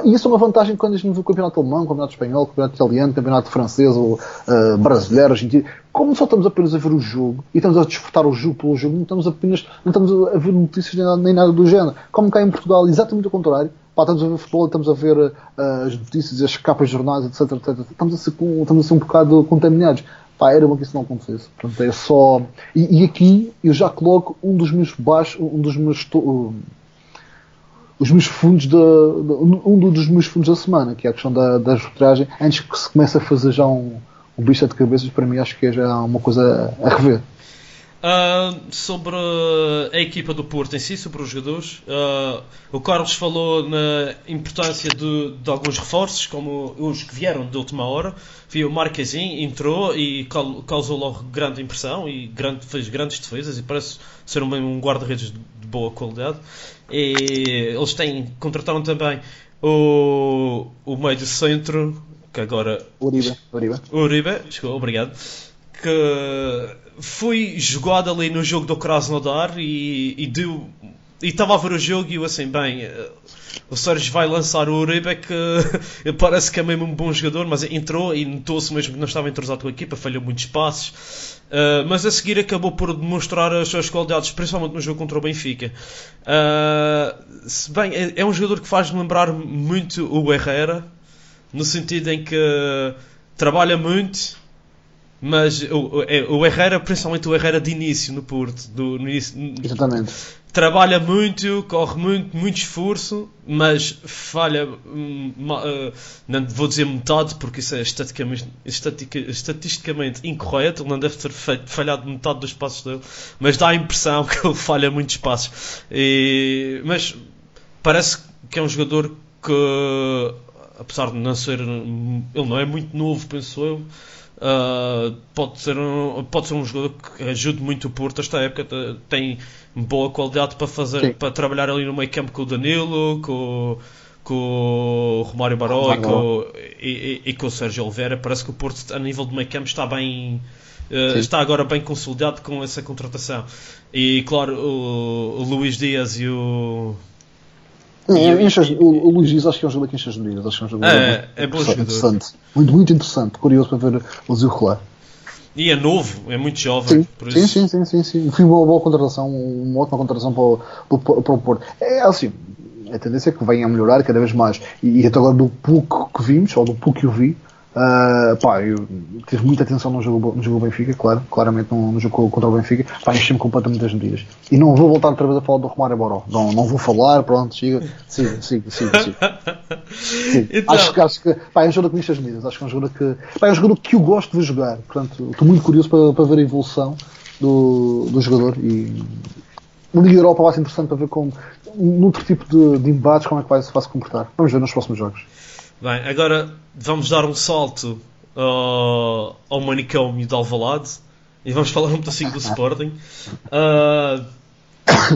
[SPEAKER 3] E isso é uma vantagem quando a gente o campeonato alemão, o campeonato espanhol, o campeonato italiano, o campeonato francês, ou uh, brasileiro, argentino. Como só estamos apenas a ver o jogo e estamos a desfrutar o jogo pelo jogo, não estamos apenas não estamos a ver notícias nem nada, nem nada do género. Como cá em Portugal, exatamente o contrário. Pá, estamos a ver futebol, estamos a ver uh, as notícias, as capas de jornais, etc, etc. Estamos a ser, estamos a ser um bocado contaminados. Pá, era bom que isso não acontecesse. Portanto, é só. E, e aqui eu já coloco um dos meus baixos, um dos meus. Uh, os meus fundos da, um dos meus fundos da semana, que é a questão da, da arbitragem, antes que se comece a fazer já um, um bicho de cabeças, para mim acho que é já uma coisa a rever.
[SPEAKER 2] Uh, sobre a equipa do Porto em si, sobre os jogadores, uh, o Carlos falou na importância de, de, alguns reforços, como os que vieram de última hora. Viu o Marquezin, entrou e causou logo grande impressão e grande, fez grandes defesas e parece ser um, um guarda-redes de, de boa qualidade. E eles têm, contrataram também o, o meio de centro, que agora.
[SPEAKER 3] Uribe. Uribe.
[SPEAKER 2] Uribe, desculpa, obrigado. Que foi jogado ali no jogo do Krasnodar e, e. E estava a ver o jogo e eu assim, bem, o Sérgio vai lançar o Uribe que [laughs] parece que é mesmo um bom jogador, mas entrou e notou-se mesmo que não estava entrosado com a equipa, falhou muitos passos. Uh, mas a seguir acabou por demonstrar as suas qualidades, principalmente no jogo contra o Benfica. Uh, se bem, é, é, um jogador que faz lembrar muito o Herrera, no sentido em que trabalha muito, mas o, o Herrera, principalmente o Herrera de início no Porto, do, no início,
[SPEAKER 3] Exatamente.
[SPEAKER 2] trabalha muito, corre muito, muito esforço, mas falha, uh, não vou dizer metade, porque isso é estaticamente, estatica, estatisticamente incorreto, ele não deve ter feito, falhado metade dos passos dele, mas dá a impressão [laughs] que ele falha muitos passos. E, mas parece que é um jogador que, apesar de não ser, ele não é muito novo, penso eu, Uh, pode, ser um, pode ser um jogador que ajude muito o Porto esta época tem boa qualidade para fazer
[SPEAKER 3] Sim.
[SPEAKER 2] para trabalhar ali no meio campo com o Danilo com, com o Romário Baró e com, e, e- e com o Sérgio Oliveira. Parece que o Porto, a nível de meio campo, está bem.
[SPEAKER 3] Sim.
[SPEAKER 2] está agora bem consolidado com essa contratação. E claro, o, o Luís Dias e o.
[SPEAKER 3] É, o, o Luís Dias acho que é um jogador que enche as medidas. Acho que é um jogador
[SPEAKER 2] É,
[SPEAKER 3] muito
[SPEAKER 2] é bom
[SPEAKER 3] interessante,
[SPEAKER 2] jogador.
[SPEAKER 3] interessante. Muito, muito interessante. Curioso para ver o Zio rolar.
[SPEAKER 2] E é novo, é muito jovem.
[SPEAKER 3] Sim,
[SPEAKER 2] por
[SPEAKER 3] sim,
[SPEAKER 2] isso,
[SPEAKER 3] sim, sim, sim, sim. Foi uma boa contratação, uma ótima contratação para o, para o- para o Porto. É assim, a tendência é que venha a melhorar cada vez mais. E, e até agora do pouco que vimos, ou do pouco que eu vi, ah, pá, eu tive muita atenção no jogo, no jogo do Benfica, claro, claramente no, no jogo contra o Benfica, pá, enchi-me completamente as medidas. E não vou voltar outra vez a falar do Romário Boró. Não, não vou falar, pronto, siga, siga, siga, siga. siga. [laughs] Sim.
[SPEAKER 2] Então-
[SPEAKER 3] Acho, que- acho que pá, é um jogador que me enche as medidas. Acho que é um jogador que, pá, é um jogador que eu gosto de jogar. Portanto, estou muito curioso para, para ver a evolução do, do jogador e Liga Europa vai ser interessante para ver como, noutro tipo de, de embates, como é que vai, se vai se comportar. Vamos ver nos próximos jogos.
[SPEAKER 2] Bem, agora vamos dar um salto ao, ao manicômio de Alvalade e vamos falar um pedacinho do Sporting. Ah,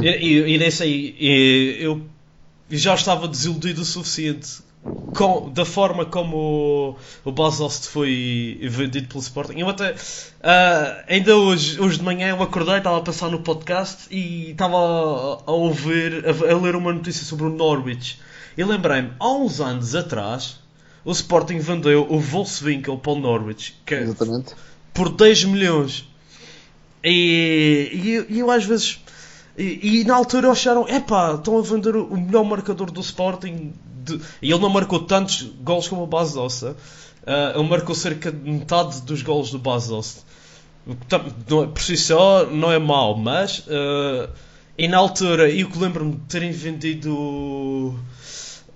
[SPEAKER 2] e, e, sei, e eu já estava desiludido o suficiente com, da forma como o, o foi vendido pelo Sporting. Eu até, ah, ainda hoje, hoje de manhã, eu acordei, estava a passar no podcast e estava a, a ouvir, a, a ler uma notícia sobre o Norwich. E lembrei-me, há uns anos atrás, o Sporting vendeu o Volkswinkel para o Norwich, que
[SPEAKER 3] Exatamente.
[SPEAKER 2] por 10 milhões. E, e eu- eu às vezes. E, e na altura acharam, epá, estão a vender o melhor marcador do Sporting. de-" E ele não marcou tantos gols como o Bas Dosta. Ah, ele marcou cerca de metade dos gols do Bas Dosta. O que tam- não é- Por si só não é mau, mas. ah, e na altura, eu que lembro-me de terem vendido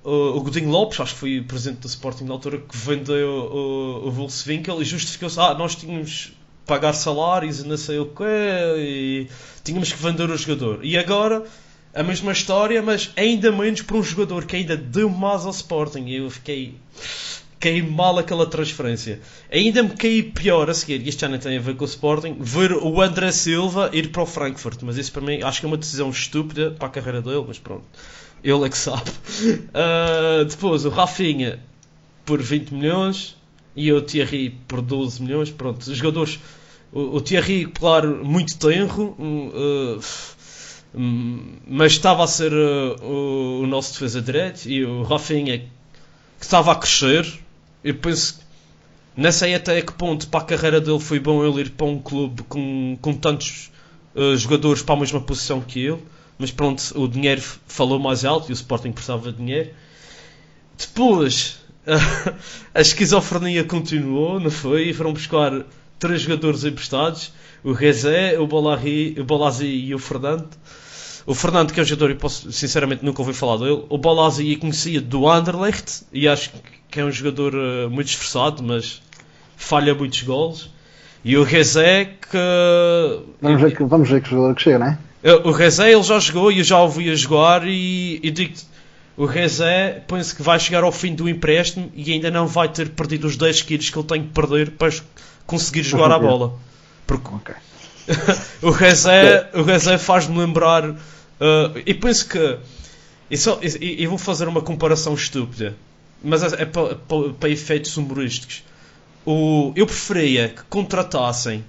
[SPEAKER 2] o, Godinho Lopes, acho que foi presidente do Sporting na altura, que vendeu o, o Wolfswinkel e justificou-se, ah, nós tínhamos que pagar salários e não sei o quê, e tínhamos que vender o jogador. E agora, a mesma história, mas ainda menos para um jogador que ainda deu mais ao Sporting. E eu fiquei... Caí mal aquela transferência. Ainda me caí pior a seguir, e isto já não tem a ver com o Sporting, ver o André Silva ir para o Frankfurt. Mas isso para mim acho que é uma decisão estúpida para a carreira dele, mas pronto. Ele é que sabe. Ah, depois o Rafinha por 20 milhões e o Thierry por 12 milhões. Pronto, os jogadores. O, o Thierry, claro, muito tenro, hum, mas estava a ser ah, o, o nosso defesa direito e o Rafinha que estava a crescer. Eu penso não sei até que ponto para a carreira dele foi bom ele ir para um clube com, com tantos jogadores para a mesma posição que ele. Mas pronto, o dinheiro falou mais alto e o Sporting precisava de dinheiro. Depois, [laughs] a esquizofrenia continuou, não foi? E foram buscar três jogadores emprestados: o Rezé, o Bolari, o Bolazzi e o Fernando. O Fernando, que é um jogador, eu posso, sinceramente nunca ouvi falar dele. O Bolazzi eu conhecia do Anderlecht e acho que é um jogador eh, muito esforçado, mas falha muitos gols. E o Rezé, que
[SPEAKER 3] Vamos ver que, vamos ver que jogador que chega, não é?
[SPEAKER 2] Eu- O Rezé ele já jogou e eu já o vi a jogar e, e digo-te, o Rezé penso que vai chegar ao fim do empréstimo e ainda não vai ter perdido os 10 quilos que ele tem que perder para conseguir jogar a [laughs] bola. Porque
[SPEAKER 3] Ok. [laughs]
[SPEAKER 2] o Rezé, o Rezé faz-me lembrar uh, e penso que e só- e- e vou fazer uma comparação estúpida mas é, é para, para- para efeitos humorísticos o, eu preferia que contratassem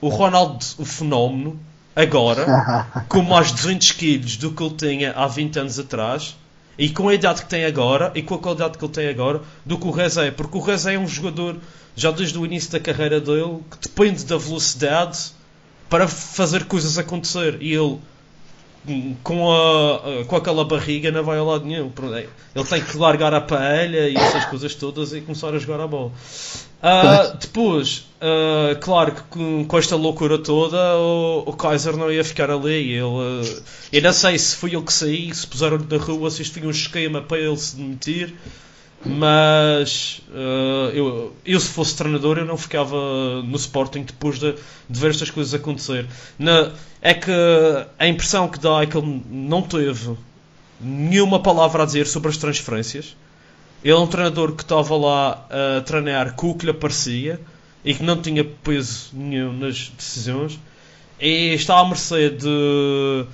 [SPEAKER 2] o Ronaldo o Fenómeno agora [laughs] com mais 200 quilos do que ele tinha há 20 anos atrás e com a idade que tem agora e com a qualidade que ele tem agora do que o Rezé, porque o Rezé é um jogador já desde o início da carreira dele que depende da velocidade para fazer coisas acontecer. E ele com, a, com aquela barriga não vai a lado nenhum é, ele tem que largar a paella e essas coisas todas e começar a jogar a bola Ah, depois, ah, claro que com, com esta loucura toda, o, o Kaiser não ia ficar ali. Ele, ah, eu não sei se foi ele que saiu, se puseram-lhe na rua, se isto foi um esquema para ele se demitir. Mas ah, eu, eu, se fosse treinador, eu não ficava no Sporting depois de, de ver estas coisas acontecer. Na, é que a impressão que dá é que ele não teve nenhuma palavra a dizer sobre as transferências. Ele é um treinador que estava lá a treinar com o que lhe aparecia e que não tinha peso nenhum nas decisões e está à mercê de,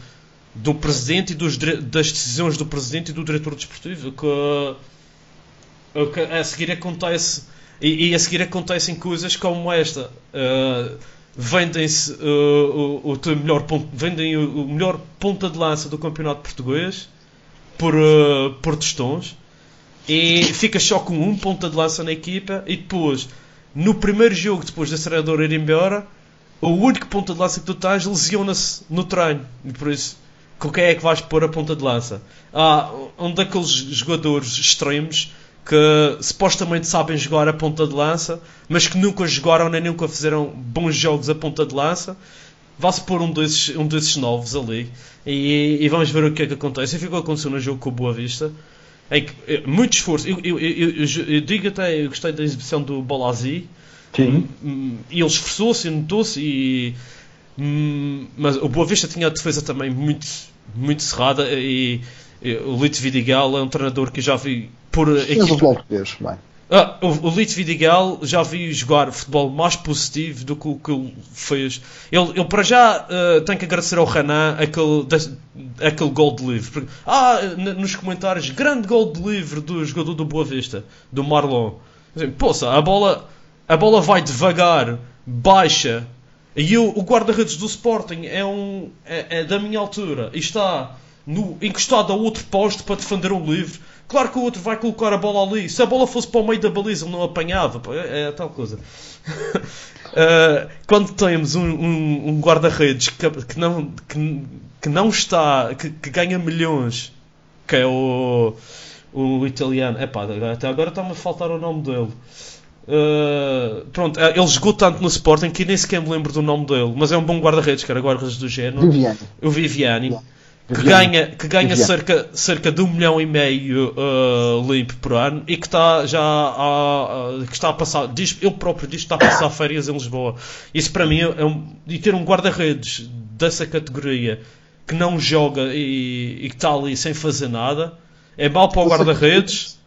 [SPEAKER 2] do presidente e dos, das decisões do presidente e do diretor desportivo. Que a seguir acontece e, e, a seguir acontecem coisas como esta. Uh, vendem-se uh, o, o, melhor ponto, vendem o, o, melhor ponta de lança do campeonato português por, uh, por tostões e fica só com um ponta de lança na equipa e depois no primeiro jogo depois da treinador ir embora o único ponta de lança que tu tens lesiona-se no treino e por isso com quem é que vais pôr a ponta de lança? Ah, um daqueles jogadores extremos que supostamente sabem jogar a ponta de lança, mas que nunca jogaram nem nunca fizeram bons jogos a ponta de lança. Vá-se pôr um desses, um desses novos ali e, e, vamos ver o que é que acontece. E ficou acontecendo no jogo com o Boa Vista. Em que, eh, muito esforço. Eu, eu, eu, eu, digo até, eu gostei da exibição do Bolazi.
[SPEAKER 3] Sim.
[SPEAKER 2] E ele esforçou-se, notou-se. E, hum, mas o Boa Vista tinha a defesa também muito, muito cerrada. E, e o Lito Vidigal é um treinador que já vi por
[SPEAKER 3] equipa... futebol português, bem.
[SPEAKER 2] Ah, o, o Lito Vidigal já vi jogar futebol mais positivo do que o que ele fez. Ele, ele para já uh, tem que agradecer ao Renan aquele, de, aquele gol de livre. Porque, ah, nos comentários, grande gol de livre do jogador do Boa Vista, do Marlon. Assim, Poxa, a bola, a bola vai devagar, baixa. E eu, o guarda-redes do Sporting é, um, é, é da minha altura e está no, encostado a outro posto para defender um livre Claro que o outro vai colocar a bola ali. Se a bola fosse para o meio da baliza, ele não apanhava. É, é tal coisa. uh, [laughs] quando temos um, um, um guarda-redes que, que, não, que, que, não está, que, que, ganha milhões, que é o, o italiano. Epá, até agora está-me a faltar o nome dele. Uh, pronto, eh, ele jogou tanto no Sporting que nem sequer me lembro do nome dele, mas é um bom guarda-redes, que era guarda-redes do género.
[SPEAKER 3] Viviani.
[SPEAKER 2] O Viviani. Yeah que ganha, que ganha cerca, cerca de um milhão e meio uh, limpo por ano e que está já a, a, que está a passar, diz, ele próprio diz que está a passar férias em Lisboa. Isso para mim é um, e ter um guarda-redes dessa categoria que não joga e, e que está ali sem fazer nada é mau para o guarda-redes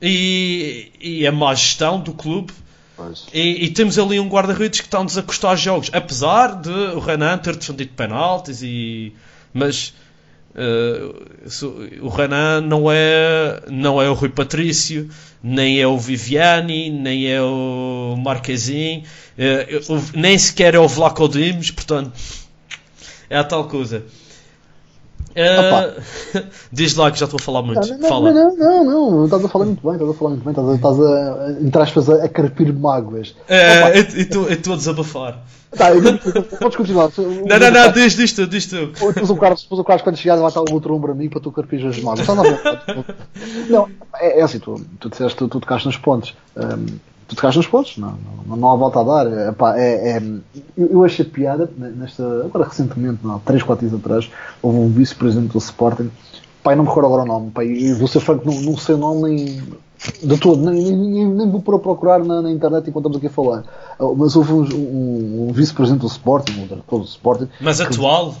[SPEAKER 2] e, e a má gestão do clube. E, e, temos ali um guarda-redes que está-nos a custar jogos, apesar de o Renan ter defendido penaltis e mas uh, o Renan não é, não é o Rui Patrício, nem é o Viviani, nem é o Marquezin, uh, nem sequer é o Vlaco Dimos, portanto é a tal coisa. Uh, [laughs] diz lá que já estou a falar muito.
[SPEAKER 3] Não, não,
[SPEAKER 2] Fala.
[SPEAKER 3] não, não, não, não, estás a falar muito bem, estás a falar muito bem, estás a, estás a entre aspas, a, a carpir mágoas.
[SPEAKER 2] É, e estou a desabafar.
[SPEAKER 3] Tá, eu, podes continuar. [laughs]
[SPEAKER 2] Não, não, não, diz, diz tu, diz tu.
[SPEAKER 3] Depois o Carlos, depois o Carlos quando chegar vai estar o outro ombro a mim para tu carpir as mágoas. Não, é, é assim, tu, tu disseste, tu, tu tocaste nos pontos. Um, tu tocaste nos pontos, não, não, não há volta a dar. Epá, é, é, eu, eu achei piada, nesta, agora recentemente, não, 3, 4 dias atrás, houve um vice-presidente do Sporting, pai, não me recordo agora o nome, pai, e vou ser franco, não, não sei o nome nem de todo, nem, nem, nem vou para procurar na, na, internet enquanto estamos aqui a falar. Uh, mas houve um, um, um vice-presidente do Sporting, um diretor do Sporting.
[SPEAKER 2] Mas
[SPEAKER 3] que,
[SPEAKER 2] atual?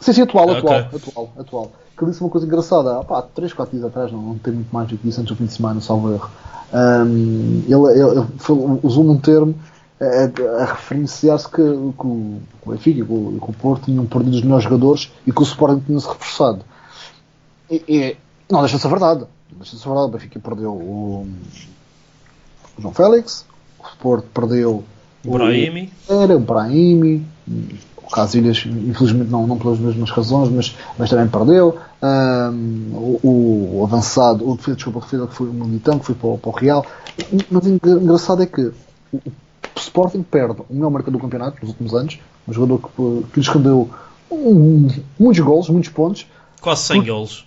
[SPEAKER 3] Sim, sim, atual, atual, okay. atual, atual. Que disse uma coisa engraçada, pá, 3, 4 dias atrás, não, não tem muito mais do que isso antes do fim de semana, salvo erro. Um, ele, ele, ele usou um termo a, a referenciar-se que, que, o Benfica e que o Porto tinham perdido os melhores jogadores e que o Sporting tinha-se reforçado. E, e, não deixa de ser verdade. Deixa de ser verdade. O Benfica perdeu o, o João Félix, o Porto perdeu
[SPEAKER 2] o Brahimi.
[SPEAKER 3] Era o Brahimi. O Casilhas, infelizmente, não, não pelas mesmas razões, mas, mas também perdeu. Um, o, o, avançado, o defesa, desculpa, o defesa que foi o Militão, que foi para, para o Real. Mas o engraçado é que o, o Sporting perde o melhor marcador do campeonato nos últimos anos, um jogador que, que lhes rendeu um, muitos gols, muitos pontos.
[SPEAKER 2] Quase 100 gols.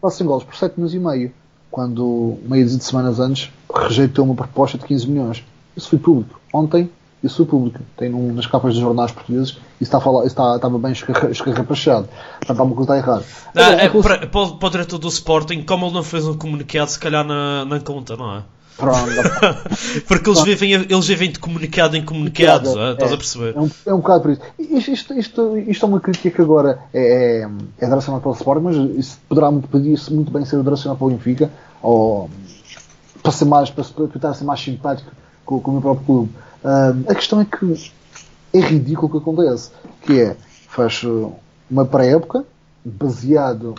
[SPEAKER 3] Quase 100 gols, por 7 milhões e meio. Quando, meio de semanas antes, rejeitou uma proposta de 15 milhões. Isso foi público. Ontem, isso foi público. Tem num, nas capas dos jornais portugueses e está a falar, está, estava bem escarrapachado. Portanto, alguma coisa está errada.
[SPEAKER 2] Não, é, para, para, o diretor do Sporting, como ele não fez um comunicado, se calhar na, conta, não é?
[SPEAKER 3] Pronto. [laughs]
[SPEAKER 2] Porque eles vivem, eles vivem de comunicado em comunicado, é, estás a perceber?
[SPEAKER 3] É um, é um bocado por isso. Isto, isto, isto, isto é uma crítica que agora é, é, é direcionada para o Sporting, mas isso poderá muito, podia muito bem ser direcionado para o Benfica, ou para, ser mais, para, para tentar ser mais simpático com, com o meu próprio clube. Um, a questão é que é ridículo o que acontece, que é, faz uma pré-época, baseado,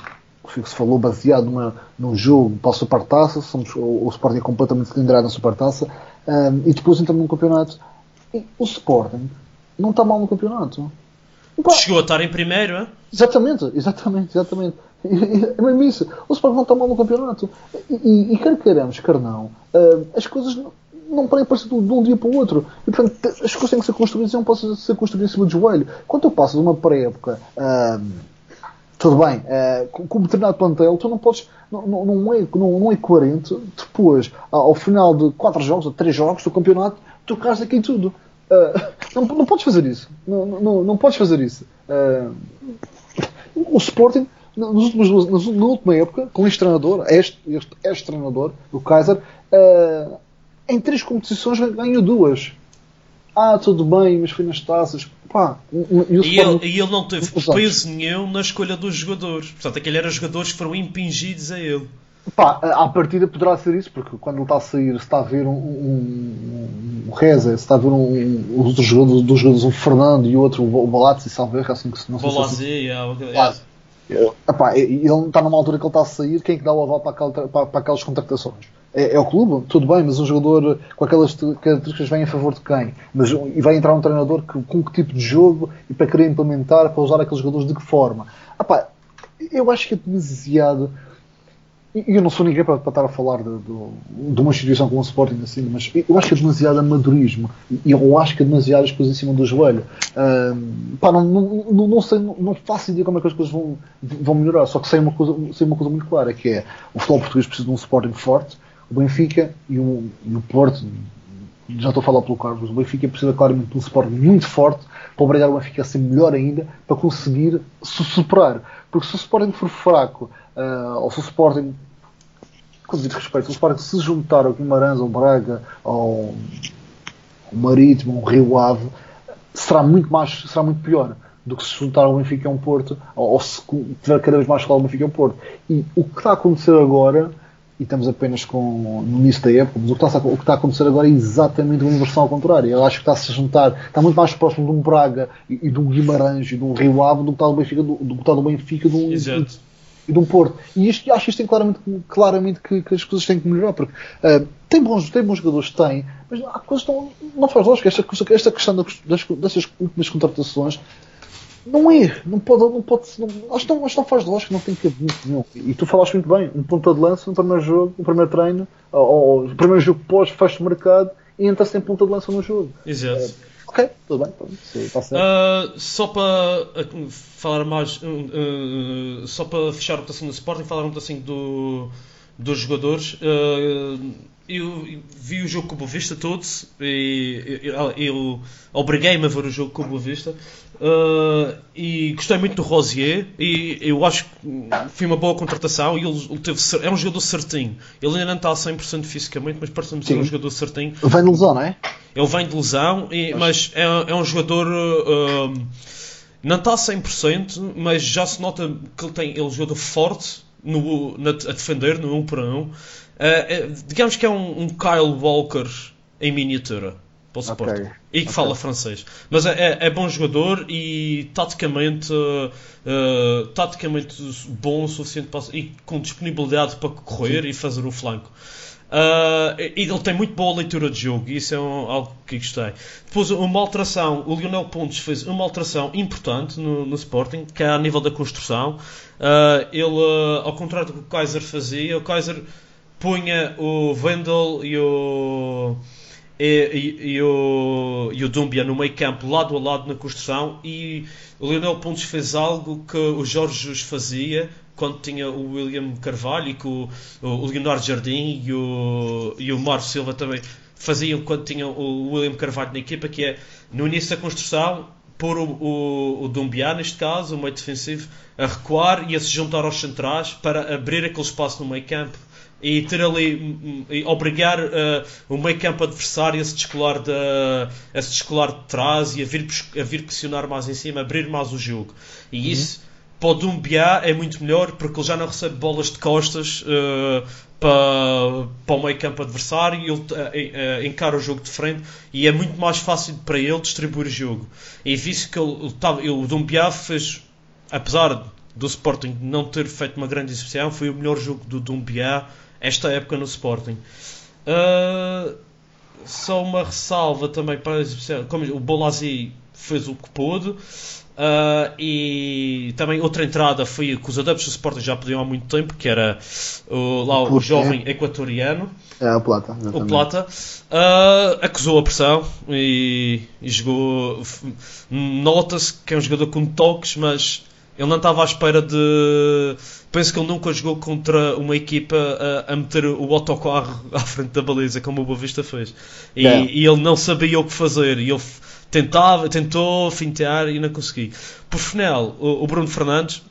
[SPEAKER 3] que se falou, baseado numa, num jogo para a Supertaça, somos, o, o Sporting é completamente cilindrado na Supertaça, um, e depois entramos num campeonato. E o Sporting não está mal no campeonato.
[SPEAKER 2] Pá, Chegou a estar em primeiro, é?
[SPEAKER 3] Exatamente, exatamente, exatamente. É mesmo isso. O Sporting não está mal no campeonato. E, e, e quer queiramos, quer não, uh, as coisas não, não podem aparecer de, de um dia para o outro. E, portanto, as coisas têm que ser construídas e não podem ser construídas em cima do joelho. Quando tu passas uma pré-época, tudo bem, uh, um determinado plantel, tu não podes. Não, não, não, é, não, não é coerente depois, ao final de 4 jogos ou 3 jogos do campeonato, tu caras aqui tudo. Uh, [laughs] não, não podes fazer isso. Não, não, não podes fazer isso. Uh, o Sporting, nos últimos, na última época, com este treinador, este, este, este treinador, o Kaiser, uh, em três competições ganhou duas. Ah, tudo bem, mas foi nas taças. Pá,
[SPEAKER 2] e, e, ele, e ele não teve peso nenhum na escolha dos jogadores. Portanto, aquele era jogadores que foram impingidos a ele.
[SPEAKER 3] Pá, à partida poderá ser isso, porque quando ele está a sair, se está a ver um, um, um Reza, se está a ver um, um, os outros jogadores, dos jogadores, um Fernando e o outro, o Balazzi, salve assim que se não sei
[SPEAKER 2] se
[SPEAKER 3] assim. Epá, ele está numa altura que ele está a sair, quem é que dá o aval para, aquela, para, para aquelas contratações? É, é, o clube, tudo bem, mas um jogador com aquelas características vem a favor de quem? Mas, e vai entrar um treinador que, com que tipo de jogo e para querer implementar, para usar aqueles jogadores de que forma? Epá, eu acho que é demasiado e eu não sou ninguém para, para estar a falar de, de, de, uma instituição como o Sporting assim, mas eu acho que é demasiado amadorismo e eu acho que é demasiado as coisas em cima do joelho. Uh, pá, não, não, não, sei, não, faço ideia como é que as coisas vão, vão melhorar, só que sei uma, coisa, sei uma coisa muito clara, que é o futebol português precisa de um Sporting forte, o Benfica e o, e o Porto, já estou a falar pelo Carlos, o Benfica precisa claramente de um Sporting muito forte para obrigar o Benfica a ser melhor ainda, para conseguir se superar. Porque se o Sporting for fraco uh, ou se o Sporting, com devido respeito, se o Sporting se juntar ao Guimarães, ao Braga, ao, ao Marítimo, ao Rio Ave, será muito, mais, será muito pior do que se juntar ao Benfica a um Porto, ou, ou se tiver cada vez mais claro o Benfica a um Porto. E o que está a acontecer agora, e estamos apenas com, no início da época, mas o que, está, o que está a acontecer agora é exatamente uma inversão ao contrário. Eu acho que está-se a juntar, está muito mais próximo de um Braga e, e de um Guimarães e de um Rio Ave do que está do Benfica, do, do, que está do Benfica do, Exato e de um Porto. E isto, acho que isto tem claramente, claramente que, que, as coisas têm que melhorar, porque uh, tem, bons, tem bons jogadores, tem, mas há coisas que não, não faz lógica. Esta, esta questão das, dessas últimas contratações não é, não pode, não pode, não, acho, que não, acho que não faz lógica, não tem que haver nenhum. E tu falaste muito bem, um ponta de lança, um primeiro jogo, um primeiro treino, ou, ou o primeiro jogo pós, fecha o mercado e entra-se em ponta de lança no jogo.
[SPEAKER 2] Exato. Uh,
[SPEAKER 3] Ok, tudo bem, está certo.
[SPEAKER 2] Uh, só para uh, falar mais, uh, só para fechar o assim do Sporting, falar um assim do, dos jogadores. eu vi o jogo com o Boa Vista todos e eu, eu obriguei-me a ver o jogo com o Boa Vista Uh, e gostei muito do Rosier e eu acho que foi uma boa contratação e ele, ele teve, é um jogador certinho. Ele ainda não está a 100% fisicamente, mas parece-me ser um jogador certinho.
[SPEAKER 3] Vem de lesão, não é?
[SPEAKER 2] Ele vem de lesão, e, mas é, é, um jogador. Uh, não está a 100%, mas já se nota que ele tem. Ele é um jogador forte no, na, a defender no 1 um para 1. Um. Uh, é, digamos que é um, um Kyle Walker em miniatura para o Sporting. Okay. E que okay. fala francês. Mas é, é, é, bom jogador e taticamente, uh, taticamente bom o suficiente para, e com disponibilidade para correr Sim. e fazer o flanco. Uh, e ele tem muito boa leitura de jogo e isso é um, algo que gostei. Depois, uma alteração: o Lionel Pontes fez uma alteração importante no, no Sporting, que é a nível da construção. Uh, ele, ao contrário do que o Kaiser fazia, o Kaiser punha o Wendel e o e, e, o, e o Dumbia no meio campo, lado a lado na construção, e o Leonel Pontes fez algo que o Jorge Jesus fazia quando tinha o William Carvalho e que o, o Leonardo Jardim e o, e o Mário Silva também faziam quando tinha o William Carvalho na equipa, que é no início da construção pôr o, o, o Dumbia, neste caso, o meio defensivo, a recuar e a se juntar aos centrais para abrir aquele espaço no meio campo e ter ali e obrigar uh, o meio campo adversário a se descolar de, a se descolar de trás e a vir, a vir pressionar mais em cima, abrir mais o jogo. E uhum. isso para o Dumbiá é muito melhor porque ele já não recebe bolas de costas uh, para, para o meio campo adversário e ele uh, encara o jogo de frente e é muito mais fácil para ele distribuir o jogo. E visto que ele, ele, o Dumbiá fez apesar do Sporting não ter feito uma grande exibição, foi o melhor jogo do Dumbiá esta época no Sporting. Uh, só uma ressalva também para a exibição. Como o Bolazzi fez o que pôde. Uh, e também outra entrada foi que os adeptos do Sporting já podiam há muito tempo, que era uh, lá o, o jovem equatoriano.
[SPEAKER 3] É, o Plata.
[SPEAKER 2] Exatamente. O Plata. Uh, acusou a pressão e, e jogou. Nota-se que é um jogador com toques, mas ele não estava à espera de. Penso que ele nunca jogou contra uma equipa a, a meter o autocarro [laughs] à frente da baliza, como o Boa Vista fez. E, é. e ele não sabia o que fazer. E ele tentava, tentou fintear e não conseguiu. Por final, o, o Bruno Fernandes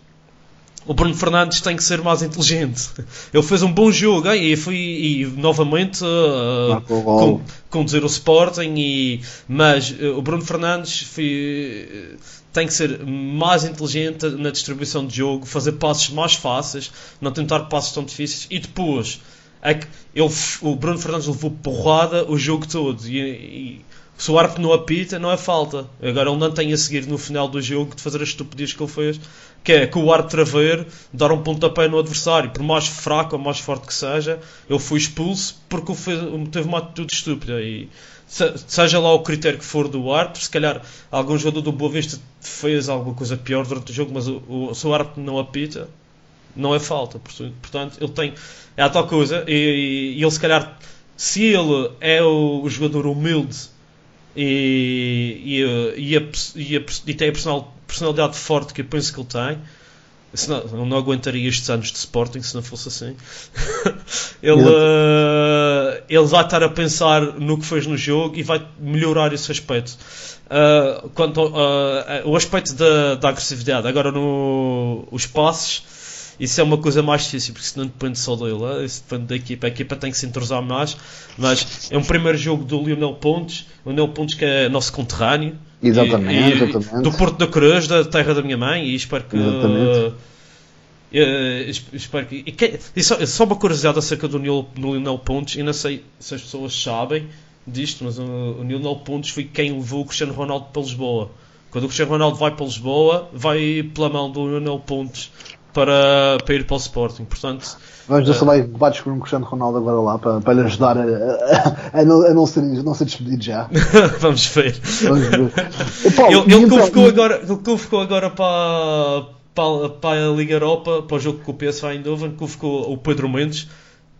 [SPEAKER 2] o Bruno Fernandes tem que ser mais inteligente. Ele fez um bom jogo hein? e foi e, novamente uh, com, conduzir o Sporting, e, mas uh, o Bruno Fernandes foi, tem que ser mais inteligente na distribuição de jogo, fazer passos mais fáceis, não tentar passos tão difíceis e depois é que ele, o Bruno Fernandes levou porrada o jogo todo e, e se o árbitro não apita, não é falta. Agora ele não tem a seguir no final do jogo de fazer as estupidez que ele fez, que é que o árbitro a ver, dar um pontapé no adversário, por mais fraco ou mais forte que seja, ele foi expulso porque ele teve uma atitude estúpida. E seja lá o critério que for do árbitro, se calhar algum jogador do Boa Vista fez alguma coisa pior durante o jogo, mas o, o, se o árbitro não apita, não é falta. Portanto, ele tem. É a tal coisa, e, e, ele se calhar, se ele é o jogador humilde e, e, e, a, e, a, e tem a personal, personalidade forte que eu penso que ele tem. Senão, eu não aguentaria estes anos de Sporting se não fosse assim. [laughs] ele, uh, ele vai estar a pensar no que fez no jogo e vai melhorar esse aspecto. Uh, quanto uh, o aspecto da, da agressividade, agora no, os passes isso é uma coisa mais difícil, porque isso não depende só dele, isso depende da equipa. A equipa tem que se entrosar mais, mas é um primeiro jogo do Lionel Pontes, o Lionel Pontes que é nosso conterrâneo.
[SPEAKER 3] Exatamente, e, e, exatamente.
[SPEAKER 2] Do Porto da Cruz, da terra da minha mãe, e espero que. Exatamente. Uh, espero que, e que, e só, só, uma curiosidade acerca do Lionel Pontes, e não sei se as pessoas sabem disto, mas o, o Lionel Pontes foi quem levou o Cristiano Ronaldo para Lisboa. Quando o Cristiano Ronaldo vai para Lisboa, vai pela mão do Lionel Pontes para, para ir para o Sporting. Portanto,
[SPEAKER 3] Vamos ver uh, se ele vai descobrir um Cristiano Ronaldo agora lá para, para lhe ajudar a, a, a, não, a não, ser, não ser despedido já. [laughs]
[SPEAKER 2] Vamos ver. Vamos ver. [laughs] Paulo, ele, ele, então, convocou agora, ele convocou agora para, para, para a Liga Europa, para o jogo com o PSV Eindhoven, convocou o Pedro Mendes,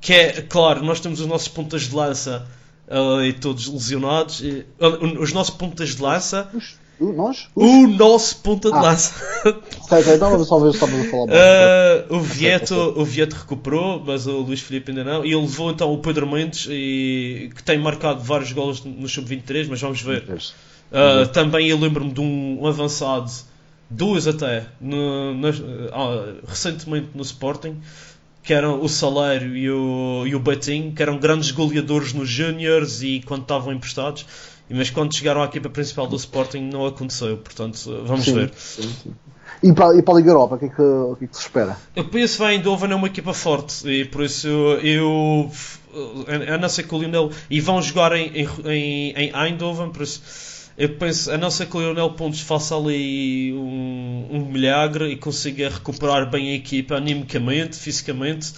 [SPEAKER 2] que é, claro, nós temos os nossos pontas de lança uh, e todos lesionados. E, uh, os nossos pontas de lança.
[SPEAKER 3] O, nós?
[SPEAKER 2] O nosso ponta de ah. lança. [laughs]
[SPEAKER 3] Sei, sei, só a falar
[SPEAKER 2] uh, o, Vieto, o Vieto recuperou, mas o Luís Filipe ainda não. E ele levou então o Pedro Mendes, e, que tem marcado vários golos no Sub-23, mas vamos ver. Uh, também eu lembro-me de um, avançado, dois até, no, no, recentemente no Sporting, que eram o Salário e o, e o Betinho, que eram grandes goleadores nos Júniors e quando estavam emprestados mas quando chegaram à equipa principal do Sporting não aconteceu, portanto vamos
[SPEAKER 3] sim,
[SPEAKER 2] ver.
[SPEAKER 3] Sim, sim. E, para, e para a Liga Europa, o que é que, o que, é que se espera?
[SPEAKER 2] Eu penso que Eindhoven é uma equipa forte e por isso eu, a não ser que o Lionel e vão jogar em, em, em Eindhoven, por isso eu penso, a não ser que o Lionel Pontes faça ali um, um milagre e consiga recuperar bem a equipa animicamente, fisicamente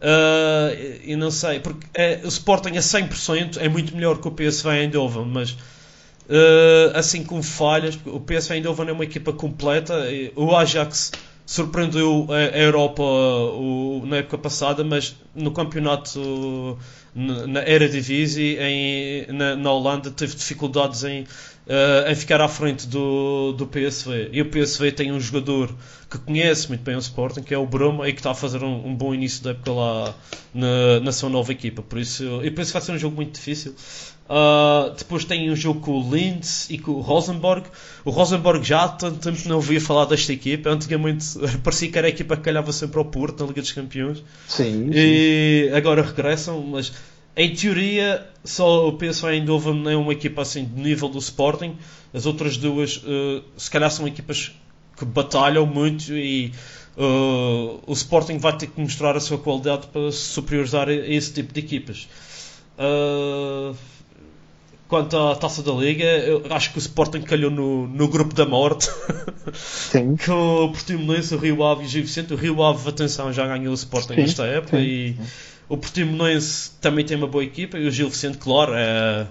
[SPEAKER 2] Uh, e não sei, porque é, o Sporting a 100% é muito melhor que o PSV Eindhoven, mas uh, assim com falhas, o PSV Eindhoven é uma equipa completa. O Ajax surpreendeu a Europa o, na época passada, mas no campeonato na Eredivisie em, na, na Holanda teve dificuldades em uh, em ficar à frente do, do PSV. E o PSV tem um jogador que conhece muito bem o Sporting, que é o Bruma, e que está a fazer um, um bom início da época lá na, na sua nova equipa. Por isso, eu penso que vai ser um jogo muito difícil. Uh, depois tem um jogo com o Linz e com o Rosenborg. O Rosenborg já há tanto tempo não ouvia falar desta equipa. Antigamente [laughs] parecia que era a equipa que calhava sempre ao Porto na Liga dos Campeões.
[SPEAKER 3] Sim.
[SPEAKER 2] E agora regressam, mas em teoria, só o PSV Eindhoven é uma equipa assim de nível do Sporting. As outras duas, uh, se calhar, são equipas que batalham muito e uh, o Sporting vai ter que mostrar a sua qualidade para se superiorizar a esse tipo de equipas. Uh, quanto à taça da Liga, eu acho que o Sporting calhou no, no grupo da morte. [laughs]
[SPEAKER 3] Sim.
[SPEAKER 2] com o Portimonense, o Rio Ave e o Gil Vicente. O Rio Ave, atenção, já ganhou o Sporting
[SPEAKER 3] Sim,
[SPEAKER 2] nesta época
[SPEAKER 3] sim.
[SPEAKER 2] e o Portimonense também tem uma boa equipa e o Gil Vicente, claro, é,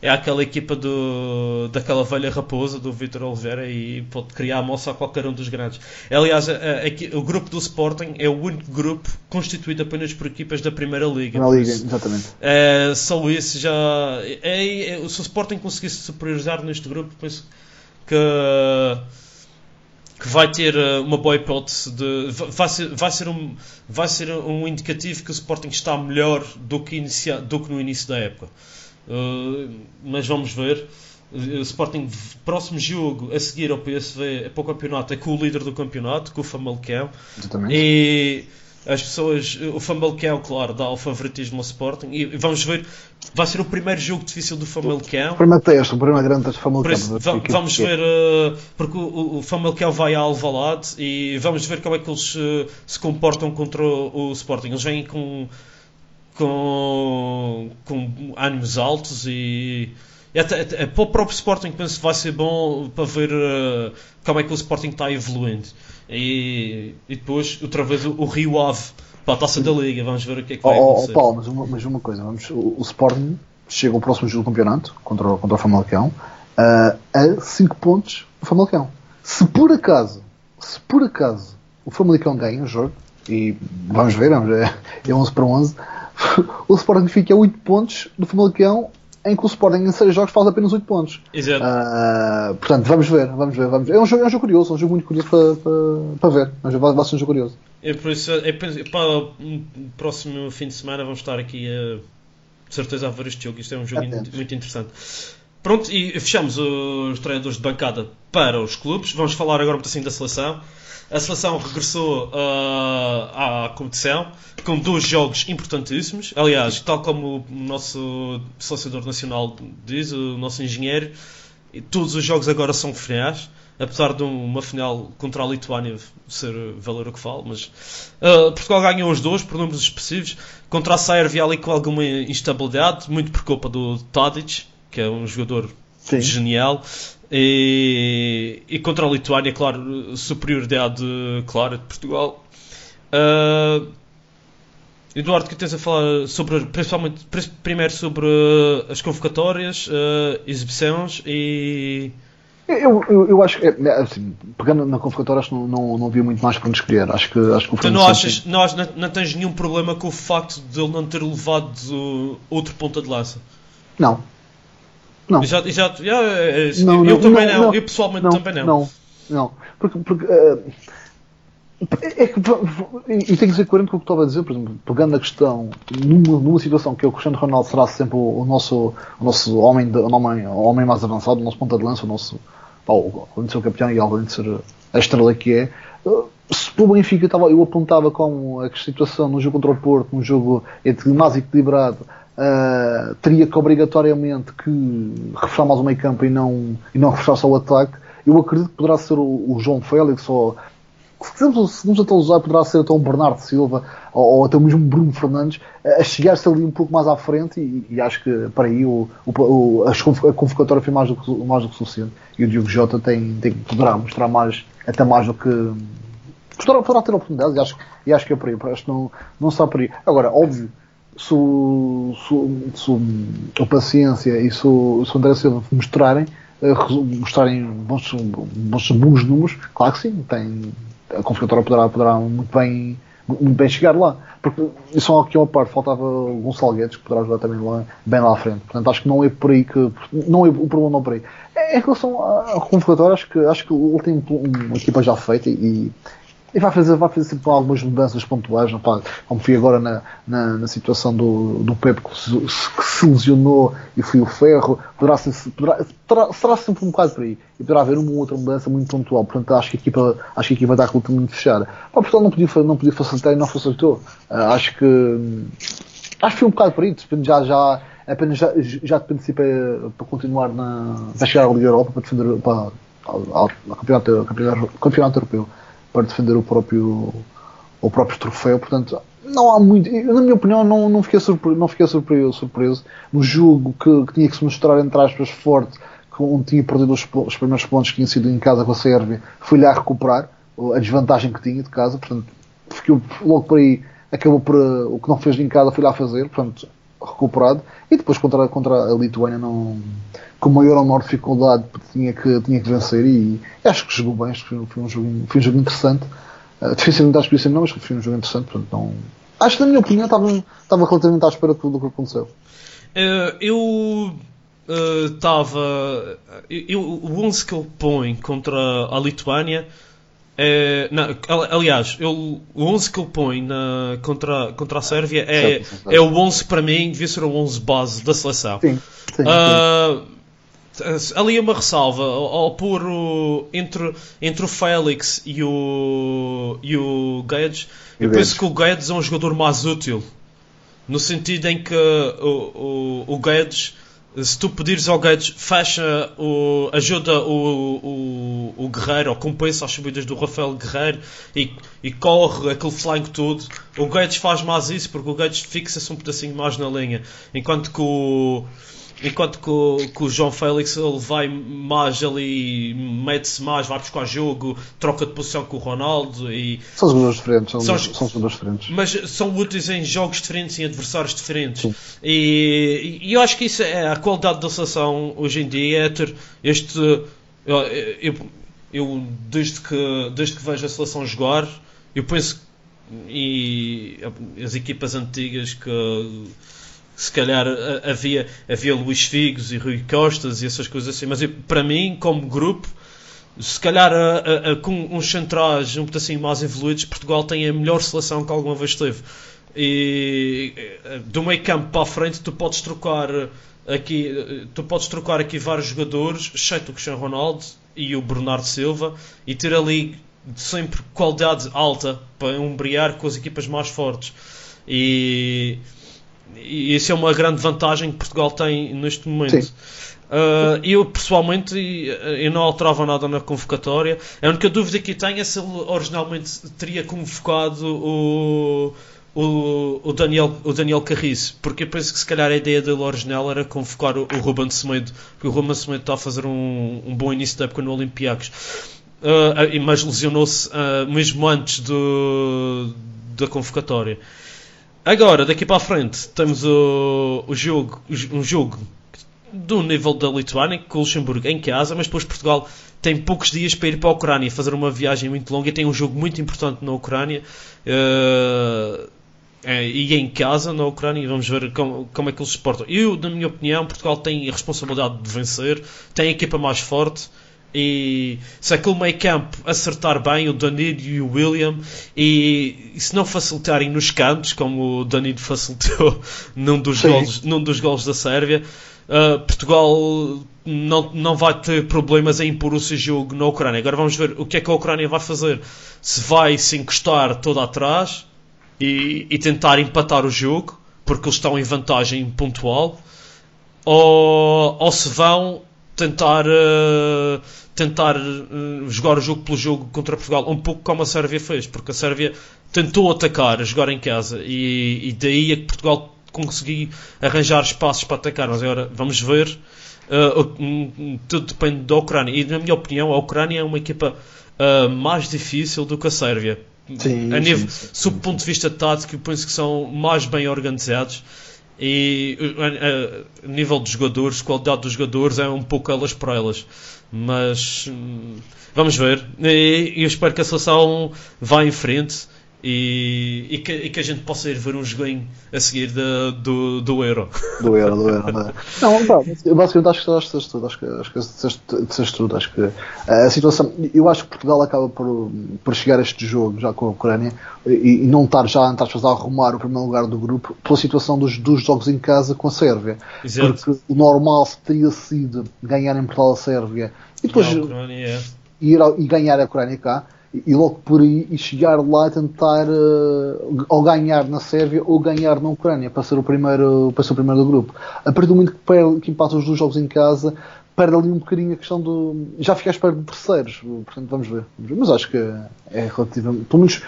[SPEAKER 2] é aquela equipa do, daquela velha raposa do Vitor Oliveira e pode criar a moça a qualquer um dos grandes. Aliás, a- a- aqui- o grupo do Sporting é o único grupo constituído apenas por equipas da Primeira Liga.
[SPEAKER 3] Na Liga,
[SPEAKER 2] isso-
[SPEAKER 3] exatamente.
[SPEAKER 2] é, só isso já. É, é- se o Sporting conseguisse superiorizar neste grupo, penso que, que vai ter eh, uma boa hipótese de. Vai ser, vai, ser um, vai ser um indicativo que o Sporting está melhor do que, inicia, do que no início da época. Eh, mas vamos ver. O Sporting, próximo jogo a seguir ao PSV é para o campeonato, é com o líder do campeonato, com o Famalicão.
[SPEAKER 3] exatamente.
[SPEAKER 2] E as pessoas, o Famalicão, claro, dá o favoritismo ao Sporting. E vamos ver, vai ser o primeiro jogo difícil do Famalicão.
[SPEAKER 3] O primeiro teste, o primeiro grande teste
[SPEAKER 2] Por
[SPEAKER 3] Famalicão.
[SPEAKER 2] isso, va- vamos ver, eh, porque o, o Famalicão vai a Alvalade e vamos ver como é que eles eh, se comportam contra o, o Sporting. Eles vêm com, com, com ânimos altos e até, até- para o próprio Sporting penso que vai ser bom para ver eh, como é que o Sporting está evoluindo. E, e depois, outra vez, o, o Rio Ave para a taça da Liga. Vamos ver o que é que
[SPEAKER 3] Oh,
[SPEAKER 2] vai
[SPEAKER 3] oh, oh,
[SPEAKER 2] acontecer.
[SPEAKER 3] Paulo, mas uma, mas uma coisa, vamos, o, o Sporting chega ao próximo jogo do campeonato contra, o- contra o Famalicão ah, a 5 pontos do Famalicão. Se por acaso, se por acaso o Famalicão ganha o jogo, e vamos ver, vamos ver [laughs] é 11 para 11, [laughs] o Sporting fica a 8 pontos do Famalicão, em que o Sporting em 6 jogos faz apenas 8 pontos.
[SPEAKER 2] Exato.
[SPEAKER 3] Ah, portanto, vamos ver, vamos ver, vamos ver. É um jogo, é um jogo curioso, é um jogo muito curioso para, para, para ver. Ver, Vai, vai ser um jogo curioso.
[SPEAKER 2] É por isso, é, para o próximo fim de semana vamos estar aqui a, de certeza a ver este jogo. Isto é um jogo in- muito interessante. Pronto, e fechamos os treinadores de bancada para os clubes. Vamos falar agora um pedacinho da seleção. A seleção regressou ah, à competição com dois jogos importantíssimos. Aliás, tal como o nosso selecionador nacional diz, o nosso engenheiro, todos os jogos agora são finais, apesar de uma final contra a Lituânia ser valer o que fala, mas uh, Portugal ganhou os dois por números expressivos. Contra a Sérvia ali com alguma instabilidade, muito por culpa do Tadic, que é um jogador
[SPEAKER 3] Sim.
[SPEAKER 2] genial. E, e contra a Lituânia, claro, superioridade clara de Portugal. Uh, Eduardo, o que tens a falar sobre, principalmente, pri- primeiro sobre uh, as convocatórias, uh, exibições e.
[SPEAKER 3] Eu, eu, eu acho que, é, assim, pegando na convocatória, acho que não, não, não havia muito mais para nos escolher. Acho que, acho que o
[SPEAKER 2] Tu
[SPEAKER 3] Fernando
[SPEAKER 2] não, achas, não, não, não tens nenhum problema com o facto de ele não ter levado outro ponta de lança?
[SPEAKER 3] Não. Não.
[SPEAKER 2] Exato, exato. Yeah, é, é,
[SPEAKER 3] Não,
[SPEAKER 2] eu
[SPEAKER 3] não,
[SPEAKER 2] também
[SPEAKER 3] não,
[SPEAKER 2] não, eu pessoalmente
[SPEAKER 3] não,
[SPEAKER 2] também não.
[SPEAKER 3] Não, não. Porque, porque eh, é que, e tenho que dizer coerente com o que estava a dizer, por exemplo, pegando a questão numa, numa situação que é o Cristiano Ronaldo será sempre o, o nosso, o nosso homem, de, o homem, o homem mais avançado, o nosso ponta de lança, o nosso, ou, além de ser o capitão e além de ser a estrela que é, eh, se pelo Benfica estava, eu apontava com a situação no jogo contra o Porto, num jogo entre mais equilibrado, eh, teria que obrigatoriamente que reforçar mais o meio campo e não, e não reforçar só o ataque. Eu acredito que poderá ser o, o João Félix ou se quisermos, se nos até usar, poderá ser até um Bernardo Silva ou, ou até mesmo Bruno Fernandes a chegar-se ali um pouco mais à frente e, e acho que para aí o, o, o- a convocatória foi mais do que, mais do que suficiente e o Diogo Jota tem, tem, poderá mostrar mais, até mais do que poderá, poderá ter oportunidades e acho, e acho que é por aí, acho que não, não está por aí. Agora, óbvio, se o, paciência e se o, André Silva mostrarem, eh, mostrarem bons, bons, bons números, claro que sim, tem, a convocatória poderá, poderá muito, bem, muito bem chegar lá. Porque só aqui uma parte faltava o Gonçalo Guedes, que poderá jogar também lá, bem lá à frente. Portanto, acho que não é por aí que. Não é, o problema não é por aí. Em relação à à convocatória, acho que, acho que ele tem uma equipa já feita e, e vai fazer, vai fazer sempre algumas mudanças pontuais, não, pá, como foi agora na, na, na situação do, do Pepe que se, que se lesionou e foi o ferro, poderá ser, poderá, terá, será sempre um bocado por aí e poderá haver uma ou outra mudança muito pontual. Portanto, acho que a equipa, acho que a equipa está muito fechada. Pá, Portugal não podia, não podia facilitar e não facilitou. Ah, acho que acho que foi um bocado por aí, depende já, já apenas já, já depende se para, para continuar na. vai chegar à Liga Europa para defender para, ao campeonato, campeonato, campeonato europeu para defender o próprio o próprio troféu, portanto não há muito. Na minha opinião, não, não fiquei, surpre, não fiquei surpreso, surpreso no jogo que, que tinha que se mostrar, entre aspas, forte, que onde tinha perdido os, os primeiros pontos que tinha sido em casa com a Sérvia, fui lá recuperar a desvantagem que tinha de casa, portanto, fiquei logo por aí, acabou por. O que não fez em casa, fui lá fazer, portanto, recuperado. E depois contra, contra a Lituânia, não, com maior ou menor dificuldade, tinha que, tinha que vencer. E acho que jogou bem, acho que foi, foi um, jogo, foi um jogo interessante. Uh, dificilmente acho que isso não, mas foi um jogo interessante. Portanto, não, acho que, na minha opinião, estava, estava relativamente à espera de tudo o que aconteceu.
[SPEAKER 2] Eh, eu estava. eu, o 11 que ele põe contra a Lituânia. É, não, ali- aliás, eu, o 11 que ele põe na, contra, contra a Sérvia é, é o 11 para mim, devia ser o 11 base da seleção.
[SPEAKER 3] Sim, sim.
[SPEAKER 2] Ah, ali é uma ressalva ao, ao pôr o, entre, entre o Félix e o, e o Guedes.
[SPEAKER 3] E
[SPEAKER 2] Eu
[SPEAKER 3] o
[SPEAKER 2] penso
[SPEAKER 3] Guedes.
[SPEAKER 2] que o Guedes é um jogador mais útil no sentido em que o, o, o Guedes, se tu pedires ao Guedes, fecha, o, ajuda o, o, o Guerreiro, ou compensa as subidas do Rafael Guerreiro e, e corre aquele flanco todo, o Guedes faz mais isso porque o Guedes fixa-se um pedacinho mais na linha, enquanto que o. Enquanto que o, que o João Félix ele vai mais ali, mete-se mais, vai buscar jogo, troca de posição com o Ronaldo e,
[SPEAKER 3] São jogadores diferentes. São,
[SPEAKER 2] São-
[SPEAKER 3] são jogadores diferentes.
[SPEAKER 2] mas são úteis em jogos diferentes, em adversários diferentes. E, e eu acho que isso é a qualidade da seleção hoje em dia, é ter este. Eu, eu, eu, desde, que, desde que vejo a seleção jogar, eu penso e as equipas antigas que se calhar havia, havia Luís Figos e Rui Costas e essas coisas assim, mas eu- para mim, como grupo, se calhar a- a- a- com uns centrais um pedacinho mais evoluídos, Portugal tem a melhor seleção que alguma vez teve. E eh, do meio campo para a frente tu podes trocar aqui, eh, tu podes trocar aqui vários jogadores, exceto o Cristiano Ronaldo e o Bernardo Silva, e ter ali sempre qualidade alta para umbriar com as equipas mais fortes. E, e isso é uma grande vantagem que Portugal tem neste momento.
[SPEAKER 3] Sim.
[SPEAKER 2] Uh, eu pessoalmente uh, eu não alterava nada na convocatória. A única dúvida que tenho é se ele originalmente teria convocado o, o, o Daniel, o Daniel Carriço, porque eu penso que se calhar a ideia dele original era convocar o, o Ruben Semedo, porque o Ruben Semedo está a fazer um, um bom início da época no Olympiacos. Uh, mas lesionou-se uh, mesmo antes do, da convocatória. Agora, daqui para a frente, temos o, o jogo, um jogo do nível da Lituânia, com o Luxemburgo em casa, mas depois Portugal tem poucos dias para ir para a Ucrânia, fazer uma viagem muito longa e tem um jogo muito importante na Ucrânia. eh, e em casa na Ucrânia, vamos ver como, como é que eles se portam. Eu, na minha opinião, Portugal tem a responsabilidade de vencer, tem a equipa mais forte. E se aquele meio campo acertar bem, o Danilo e o William, e, e se não facilitarem nos cantos, como o Danilo facilitou [laughs] num dos,
[SPEAKER 3] Sim.
[SPEAKER 2] golos, num dos golos da Sérvia, Uh, Portugal não, não vai ter problemas em impor o seu jogo na Ucrânia. Agora vamos ver o que é que a Ucrânia vai fazer. Se vai se encostar toda atrás e, e tentar empatar o jogo, porque eles estão em vantagem pontual, ou, ou se vão tentar, uh, tentar uh, jogar o jogo pelo jogo contra Portugal, um pouco como a Sérvia fez, porque a Sérvia tentou atacar, jogar em casa, e, e daí é que Portugal conseguiu arranjar espaços para atacar. Mas agora vamos ver, uh, tudo depende da Ucrânia, e na minha opinião, a Ucrânia é uma equipa mais difícil do que a Sérvia.
[SPEAKER 3] Sim,
[SPEAKER 2] a
[SPEAKER 3] sim,
[SPEAKER 2] nível,
[SPEAKER 3] sim,
[SPEAKER 2] sob o ponto de vista tático, penso que são mais bem organizados e uh, uh, a nível dos jogadores, qualidade dos jogadores é um pouco elas por elas. Mas hum, vamos ver. E eu espero que a seleção vá em frente e, e que, e que a gente possa ir ver um joguinho a seguir da- do, do Euro.
[SPEAKER 3] Do Euro, do Euro. Não, [laughs] não pá, eu basicamente acho que disseste tudo. Acho que, acho que disseste, tudo. Acho que eh, a situação. Eu acho que Portugal acaba por, por chegar a este jogo já com a Ucrânia e, e não estar já entre aspas, a arrumar o primeiro lugar do grupo pela situação dos, dos jogos em casa com a Sérvia.
[SPEAKER 2] Exato.
[SPEAKER 3] Porque o normal teria sido ganhar em Portugal a Sérvia e depois
[SPEAKER 2] Ucrânia, é.
[SPEAKER 3] ir ao- e ganhar a Ucrânia cá e, logo por aí e chegar lá e tentar eh, ou ganhar na Sérvia ou ganhar na Ucrânia para ser o primeiro, para ser o primeiro do grupo. A partir do momento que, que empata os dois jogos em casa, perde ali um bocadinho a questão do. Já fica à espera de terceiros, portanto vamos ver. Vamos ver. Mas acho que é relativamente. Pelo menos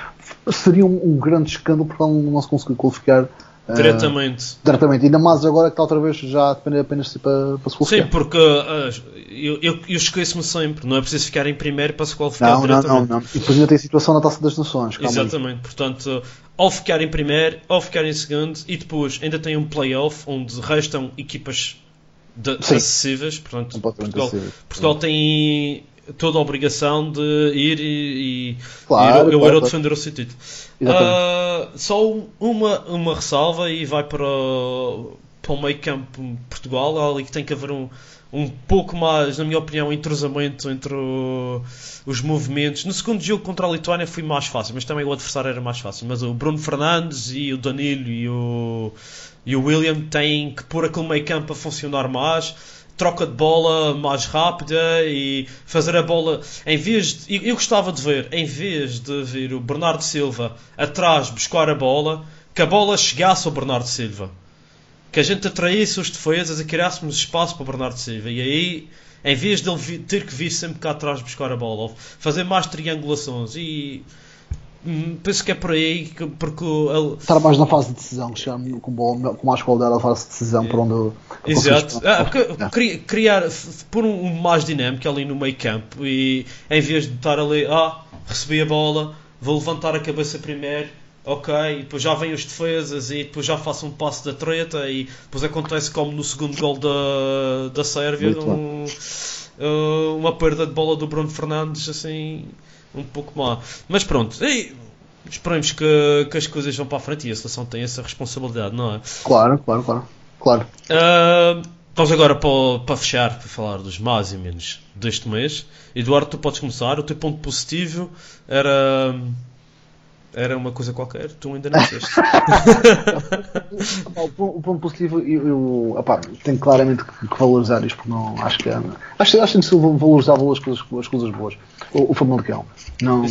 [SPEAKER 3] seria um, um grande escândalo porque não se conseguir qualificar. Uh,
[SPEAKER 2] Diretamente.
[SPEAKER 3] diretamente. Ainda mais agora que está outra vez já a depender apenas de para, para se
[SPEAKER 2] Sim,
[SPEAKER 3] qualificar.
[SPEAKER 2] porque ah, eu, eu, eu esqueço-me sempre, não é preciso ficar em primeiro para se qualificar
[SPEAKER 3] Não, não, não,
[SPEAKER 2] diretamente.
[SPEAKER 3] não. E depois ainda tem a situação na taça das nações. calma aí.
[SPEAKER 2] Exatamente, portanto, ou ficar em primeiro, ou ficar em segundo, e depois ainda tem um playoff onde restam equipas de,
[SPEAKER 3] Sim.
[SPEAKER 2] acessíveis. Portanto, Portugal,
[SPEAKER 3] acessíveis.
[SPEAKER 2] Portugal tem toda a obrigação de ir e, e
[SPEAKER 3] Claro,
[SPEAKER 2] ir, eu
[SPEAKER 3] claro,
[SPEAKER 2] era defender o seu título.
[SPEAKER 3] Exatamente.
[SPEAKER 2] Ah, só uma, uma ressalva e vai para, o- para o meio campo Portugal. Ali que tem que haver um, um pouco mais, na minha opinião, entrosamento entre o- os movimentos. No segundo jogo contra a Lituânia foi mais fácil, mas também o adversário era mais fácil. Mas o Bruno Fernandes e o Danilo e o, e o William têm que pôr aquele meio campo a funcionar mais. Troca de bola mais rápida e fazer a bola em vez de. Eu, gostava de ver, em vez de ver o Bernardo Silva atrás buscar a bola, que a bola chegasse ao Bernardo Silva que a gente atraísse os defesas e criássemos espaço para o Bernardo Silva. E aí, em vez de ele ter que vir sempre cá atrás buscar a bola, fazer mais triangulações. E penso que é por aí, que- porque ele-
[SPEAKER 3] Estar mais na fase de decisão, chegar com, bola, com mais qualidade à fase de decisão para onde eu.
[SPEAKER 2] Exato. Ah, porque
[SPEAKER 3] É.
[SPEAKER 2] cri- criar, pôr um, um mais dinâmico ali no meio campo e em vez de estar ali, ah, recebi a bola, vou levantar a cabeça primeiro, ok, e depois já vêm os defesas e depois já faço um passo da treta e depois acontece como no segundo gol da, da Sérvia, um, uh, uma perda de bola do Bruno Fernandes assim um pouco má. Mas pronto, e, esperemos que, que as coisas vão para a frente e a seleção tem essa responsabilidade, não é?
[SPEAKER 3] Claro, claro, claro. claro.
[SPEAKER 2] Ah, vamos agora para, para fechar, para falar dos mais e menos deste mês. Eduardo, tu podes começar. O teu ponto positivo era. Era uma coisa qualquer, tu ainda não disseste. [laughs]
[SPEAKER 3] O ponto positivo, eu, eu epá, tenho claramente que, que valorizar isto, porque não acho que é- acho, acho que ser valorizável as coisas, as coisas boas. O, o Famalicão. Não,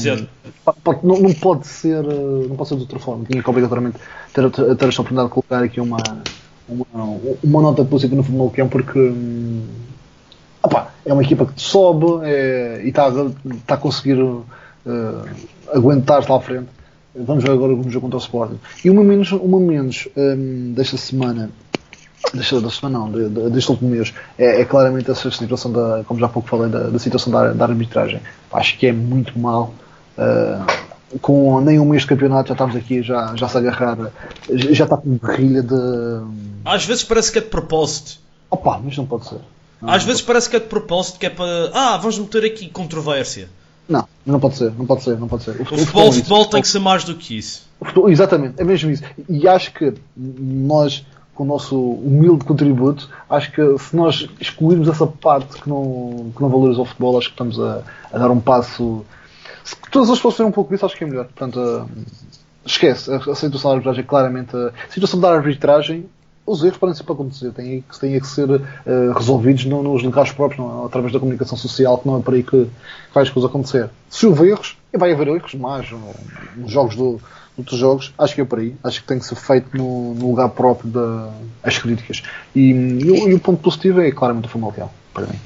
[SPEAKER 3] não, não pode ser, não pode ser de outra forma. Tinha que obrigatoriamente ter, ter, ter esta oportunidade de colocar aqui uma, uma, uma nota positiva no Famalicão, porque hum, epá, é uma equipa que sobe é, e está a- está a conseguir eh, aguentar-se lá à frente. Vamos ver agora como jogo contra o Sporting. E uma menos, uma menos hum, desta semana, desta, da semana não, de- de- deste último mês, é, é claramente essa situação da, como já há pouco falei, da, da situação da, da arbitragem. Acho que é muito mal. Uh, com nem um mês de campeonato já estamos aqui, já, já se agarrar, já está com guerrilha de.
[SPEAKER 2] Às vezes parece que é de propósito.
[SPEAKER 3] Opa, mas não pode ser. Não,
[SPEAKER 2] Às
[SPEAKER 3] não
[SPEAKER 2] vezes parece que é de propósito, que é para. Ah, vamos meter aqui controvérsia.
[SPEAKER 3] Não, não pode ser, não pode ser, não pode ser.
[SPEAKER 2] O futebol,
[SPEAKER 3] é
[SPEAKER 2] o futebol
[SPEAKER 3] isso.
[SPEAKER 2] tem que ser mais do que isso.
[SPEAKER 3] Futebol- Exatamente, é mesmo isso. E acho que nós, com o nosso humilde contributo, acho que se nós excluirmos essa parte que não, que não valoriza o futebol, acho que estamos a, a dar um passo. Se todas as pessoas fizerem um pouco disso, acho que é melhor. Portanto, ah, esquece. A, a situação da arbitragem é claramente. A situação da arbitragem. Os erros podem sempre acontecer, têm, que- têm que ser ah, resolvidos não nos lugares próprios, não, através da comunicação social, que não é por aí que, que vai as coisas acontecer. Se houver erros, e vai haver erros mais no- nos jogos do, outros jogos, acho que é por aí. Acho que tem que ser feito no, no lugar próprio das críticas. E, e e o ponto positivo é claramente o Famalicão, para mim.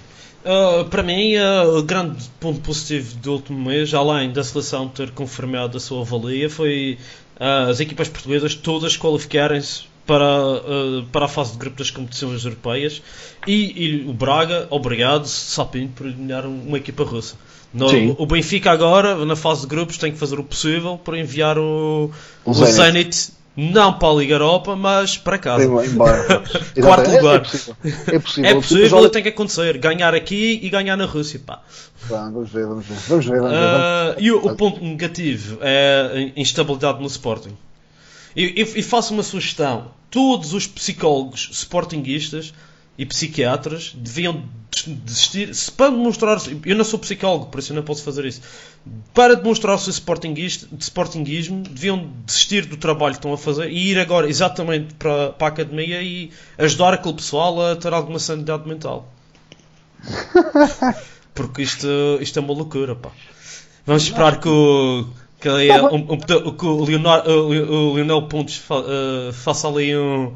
[SPEAKER 2] Uh, para mim, uh, o grande ponto positivo do último mês, além da seleção ter confirmado a sua valia, foi uh, as equipas portuguesas todas qualificarem-se para, uh, para a fase de grupo das competições europeias e, e o Braga, obrigado, Sapinto, por eliminar um- uma equipa russa. No- o Benfica agora, na fase de grupos, tem que fazer o possível para enviar o,
[SPEAKER 3] O
[SPEAKER 2] o
[SPEAKER 3] Zenit.
[SPEAKER 2] Zenit, não para a Liga Europa, mas para casa.
[SPEAKER 3] Embora. [laughs]
[SPEAKER 2] Quarto
[SPEAKER 3] é-
[SPEAKER 2] lugar.
[SPEAKER 3] É, possível. É possível.
[SPEAKER 2] É possível
[SPEAKER 3] Joga-
[SPEAKER 2] e tem que acontecer. Ganhar aqui e ganhar na Rússia. Pá.
[SPEAKER 3] Vamos ver, vamos ver. Vamos ver, vamos ver.
[SPEAKER 2] Ah, e o, o ponto negativo é a instabilidade no Sporting. E, e- e faço uma sugestão: todos os psicólogos sportinguistas e psiquiatras deviam des- desistir. Se para demonstrar. Eu não sou psicólogo, por isso eu não posso fazer isso. Para demonstrar o seu de sportinguismo, deviam desistir do trabalho que estão a fazer e ir agora exatamente para, para a academia e ajudar aquele pessoal a ter alguma sanidade mental. [laughs] Porque isto, isto é uma loucura, pá. Vamos esperar que o, Que é um, um, que o, Leonor, o Leonel Pontes fa, uh, faça ali um,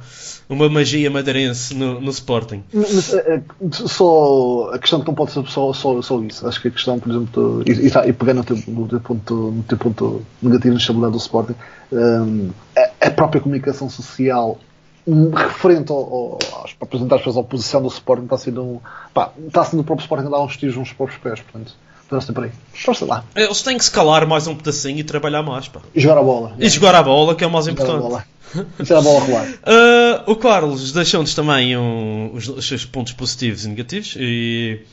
[SPEAKER 2] uma magia madeirense no, no Sporting.
[SPEAKER 3] Mas, é, só a questão que não pode ser só, só, só isso. Acho que a questão, por exemplo, e, e, e pegando no teu, no, teu ponto, no teu ponto negativo na estabilidade do Sporting, um, a, a, própria comunicação social um, referente ao, ao, aos representantes da oposição do Sporting está sendo, um, pá, está sendo o próprio Sporting a dar uns tiros nos próprios pés, portanto. Força por aí. Força lá.
[SPEAKER 2] Eles têm que se calar mais um pedacinho e trabalhar mais. Pá.
[SPEAKER 3] E jogar a bola.
[SPEAKER 2] E jogar a bola, que é o mais importante.
[SPEAKER 3] É a bola rolar.
[SPEAKER 2] Uh, [laughs] o Carlos deixou-nos também um, os, os, seus pontos positivos e negativos e,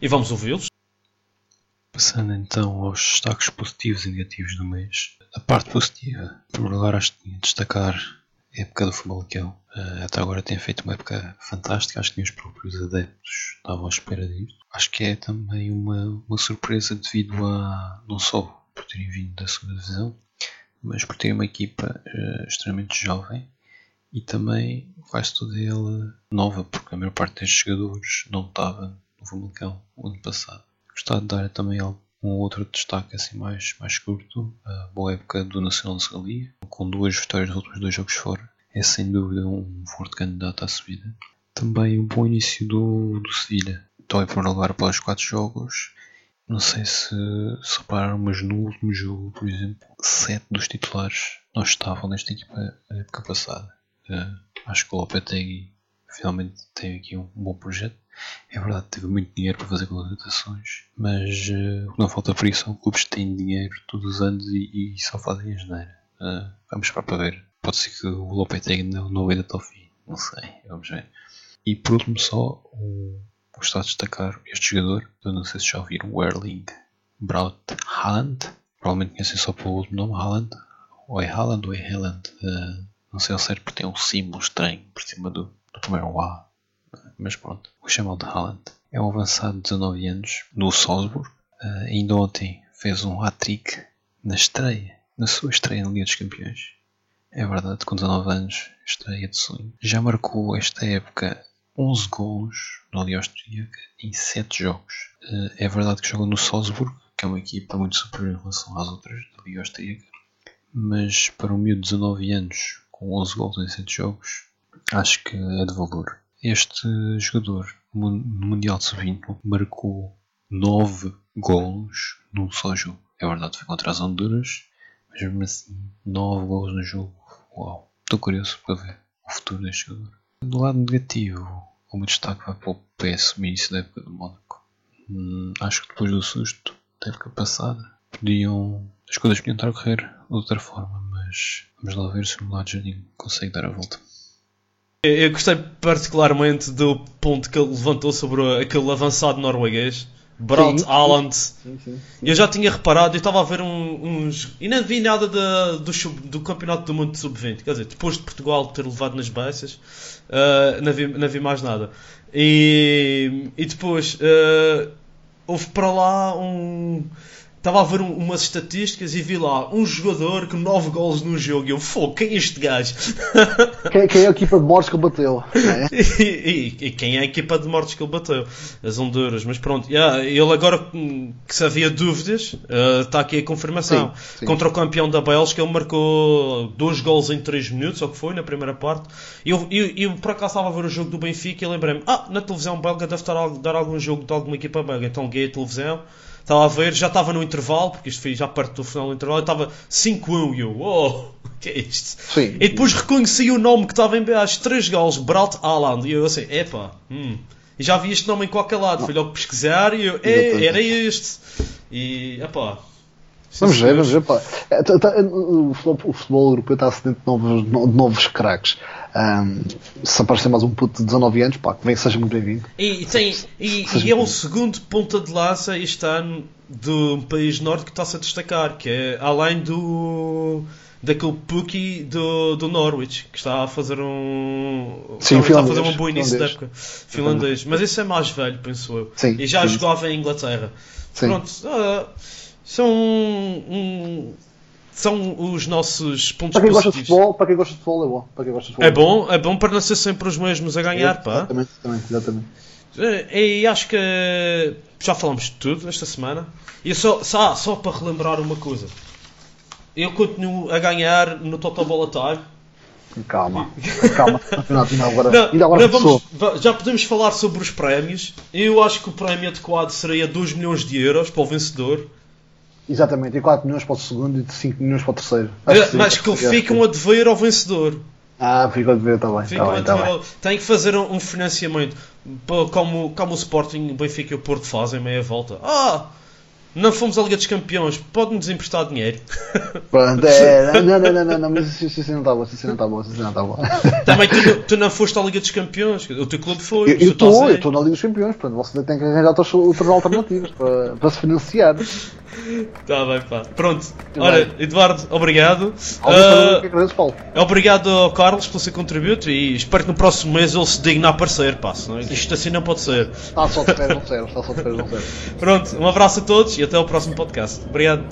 [SPEAKER 2] e vamos ouvi-los.
[SPEAKER 4] Passando então aos destaques positivos e negativos do mês. A parte positiva, por lugar, acho que tinha de destacar a época do Famalicão. Uh, até agora tem feito uma época fantástica, acho que nem os próprios adeptos estavam à espera disto. Acho que é também uma, uma surpresa devido a não só por terem vindo da segunda divisão, mas por ter uma equipa uh, extremamente jovem e também quase toda ela nova, porque a maior parte destes jogadores não estava no Famalicão o ano passado. Gostava de dar também um outro destaque assim mais, mais curto, a boa época do Nacional de Segalia, com duas vitórias nos últimos dois jogos fora. É sem dúvida um forte candidato à subida. Também um bom início do, do Sevilha. Então é para lugar após quatro jogos não sei se, se repararam, mas no último jogo, por exemplo, sete dos titulares não estavam nesta equipa na época passada. Uh, acho que o Lopetegui finalmente tem aqui um, bom projeto. É verdade, teve muito dinheiro para fazer contratações, mas uh, o que não falta por isso são clubes que têm dinheiro todos os anos e, e só fazem a geneira. Uh, vamos esperar para ver. Pode ser que o Lopetegui não, não veja até ao fim, não sei, vamos ver. E por último, só um gostava de destacar este jogador, eu não sei se já ouviram, o Erling Braut Haaland, provavelmente conhecem só pelo último nome, Haaland, ou é Haaland ou é Haaland, uh, não sei ao certo porque tem um símbolo estranho por cima do, do primeiro A, mas pronto, vou chamá-lo de Haaland. É um avançado de 19 anos no Salzburg, uh, ainda ontem fez um hat-trick na estreia, na sua estreia na Liga dos Campeões. É verdade, com 19 anos, estreia de sonho. Já marcou esta época 11 gols no Liga Austríaca em 7 jogos. Eh, é verdade que joga no Salzburg, que é uma equipa muito superior em relação às outras da Liga Austríaca, mas para um miúdo de 19 anos com 11 gols em 7 jogos, acho que é de valor. Este jogador no Mundial de Sub-20 marcou 9 gols num só jogo. É verdade, foi contra as Honduras, mas mesmo assim, 9 gols no jogo. Uau, estou curioso para ver o futuro deste jogador. Do lado negativo, o meu destaque vai para o péssimo início da época do Mónaco. Hum, acho que depois do susto da época passada, podiam, as coisas podiam estar a correr de outra forma, mas vamos lá ver se o lado Jardim consegue dar a volta.
[SPEAKER 2] Eu gostei particularmente do ponto que ele levantou sobre aquele avançado norueguês Braut Haaland. Eu já tinha reparado, eu estava a ver um, uns. E não vi nada de, do, do Campeonato do Mundo Sub-20. Quer dizer, depois de Portugal ter levado nas baixas, uh, não, vi, não vi mais nada. E, e depois uh, houve para lá um Estava a ver um, umas estatísticas e vi lá um jogador com 9 gols no jogo. E eu, fogo, quem é este gajo? [laughs]
[SPEAKER 3] Quem, quem, é a equipa de mortes que ele bateu?
[SPEAKER 2] É? [laughs] e, e, e, quem é a equipa de mortes que ele bateu? As Honduras. Mas pronto, yeah, ele agora que se havia dúvidas, uh, está aqui a confirmação. Sim, sim. Contra o campeão da Bélgica, ele marcou 2 gols em 3 minutos, ou que foi, na primeira parte. E eu, eu, eu, por acaso estava a ver o jogo do Benfica e lembrei-me: ah, na televisão belga deve estar a dar algum jogo de alguma equipa belga. Então liguei a televisão Estava a ver, já estava no intervalo, porque isto foi já perto do final do intervalo, estava 5-1 e eu, oh, o [laughs] que é isto? Sim. E depois reconheci o nome que estava em baixo, 3 gols, Braut Haaland, e eu assim, epá, hum. E já vi este nome em qualquer lado, fui logo pesquisar e eu, é, era este. E, epá,
[SPEAKER 3] Vamos ver, vamos ver. Pá. É, tá, tá, o, futebol, o futebol europeu está acidente de novos, de novos craques. Um, se aparecer mais um puto de 19 anos, pá, que vem, seja muito bem-vindo.
[SPEAKER 2] E, tem, e, e é o segundo ponta de lança este ano de um país norte que está-se a destacar, que é além do daquele Puki do, do Norwich, que está a fazer um.
[SPEAKER 3] Sim,
[SPEAKER 2] está a fazer um bom início da época. Finlandês. Mas esse é mais velho, penso eu.
[SPEAKER 3] Sim,
[SPEAKER 2] e já
[SPEAKER 3] sim.
[SPEAKER 2] jogava em Inglaterra. Sim. Pronto. Uh, são um, são os nossos pontos
[SPEAKER 3] para quem
[SPEAKER 2] positivos.
[SPEAKER 3] Gosta de futebol, para quem gosta de futebol é bom. Para quem gosta de futebol,
[SPEAKER 2] é bom, é bom para não ser sempre os mesmos a ganhar, é, pá.
[SPEAKER 3] Exatamente, exatamente, exatamente.
[SPEAKER 2] E acho que já falamos de tudo esta semana. E só, só, só para relembrar uma coisa. eu continuo a ganhar no Total Bola Time.
[SPEAKER 3] Calma, calma. [laughs] Ainda agora,
[SPEAKER 2] Não,
[SPEAKER 3] ainda agora
[SPEAKER 2] não vamos- va- já podemos falar sobre os prémios. Eu acho que o prémio adequado seria 2 milhões de euros para o vencedor.
[SPEAKER 3] Exatamente, e 4 milhões para o segundo e 5 milhões para o terceiro. Acho
[SPEAKER 2] mas que
[SPEAKER 3] acho
[SPEAKER 2] ficam a dever ao vencedor.
[SPEAKER 3] Ah, ficam a dever, bem, está
[SPEAKER 2] dever
[SPEAKER 3] bem.
[SPEAKER 2] ao- Tem que fazer um, um financiamento. Como, como o Sporting, o Benfica e o Porto fazem meia volta. Ah! Não fomos à Liga dos Campeões, pode-nos emprestar dinheiro. [laughs]
[SPEAKER 3] Pronto, é, não, não, não, não, não, mas isso, isso, não está bom, isso não está bom, isso não está bom. [laughs]
[SPEAKER 2] Também tu, não- foste à Liga dos Campeões, o teu clube foi.
[SPEAKER 3] Eu estou, eu estou na Liga dos Campeões, portanto você tem que arranjar outras, outras alternativas para, para se financiar.
[SPEAKER 2] Tá bem, pá. Pronto.
[SPEAKER 3] Bem.
[SPEAKER 2] Eduardo, obrigado.
[SPEAKER 3] Agradeço, Paulo?
[SPEAKER 2] Obrigado ao Carlos pelo seu contributo e espero que no próximo mês ele se digne a aparecer, pá, senão isto assim não pode ser.
[SPEAKER 3] Está só de férias, não serve, está só de férias, não serve. [laughs]
[SPEAKER 2] Pronto, um abraço a todos e até ao próximo podcast. Obrigado.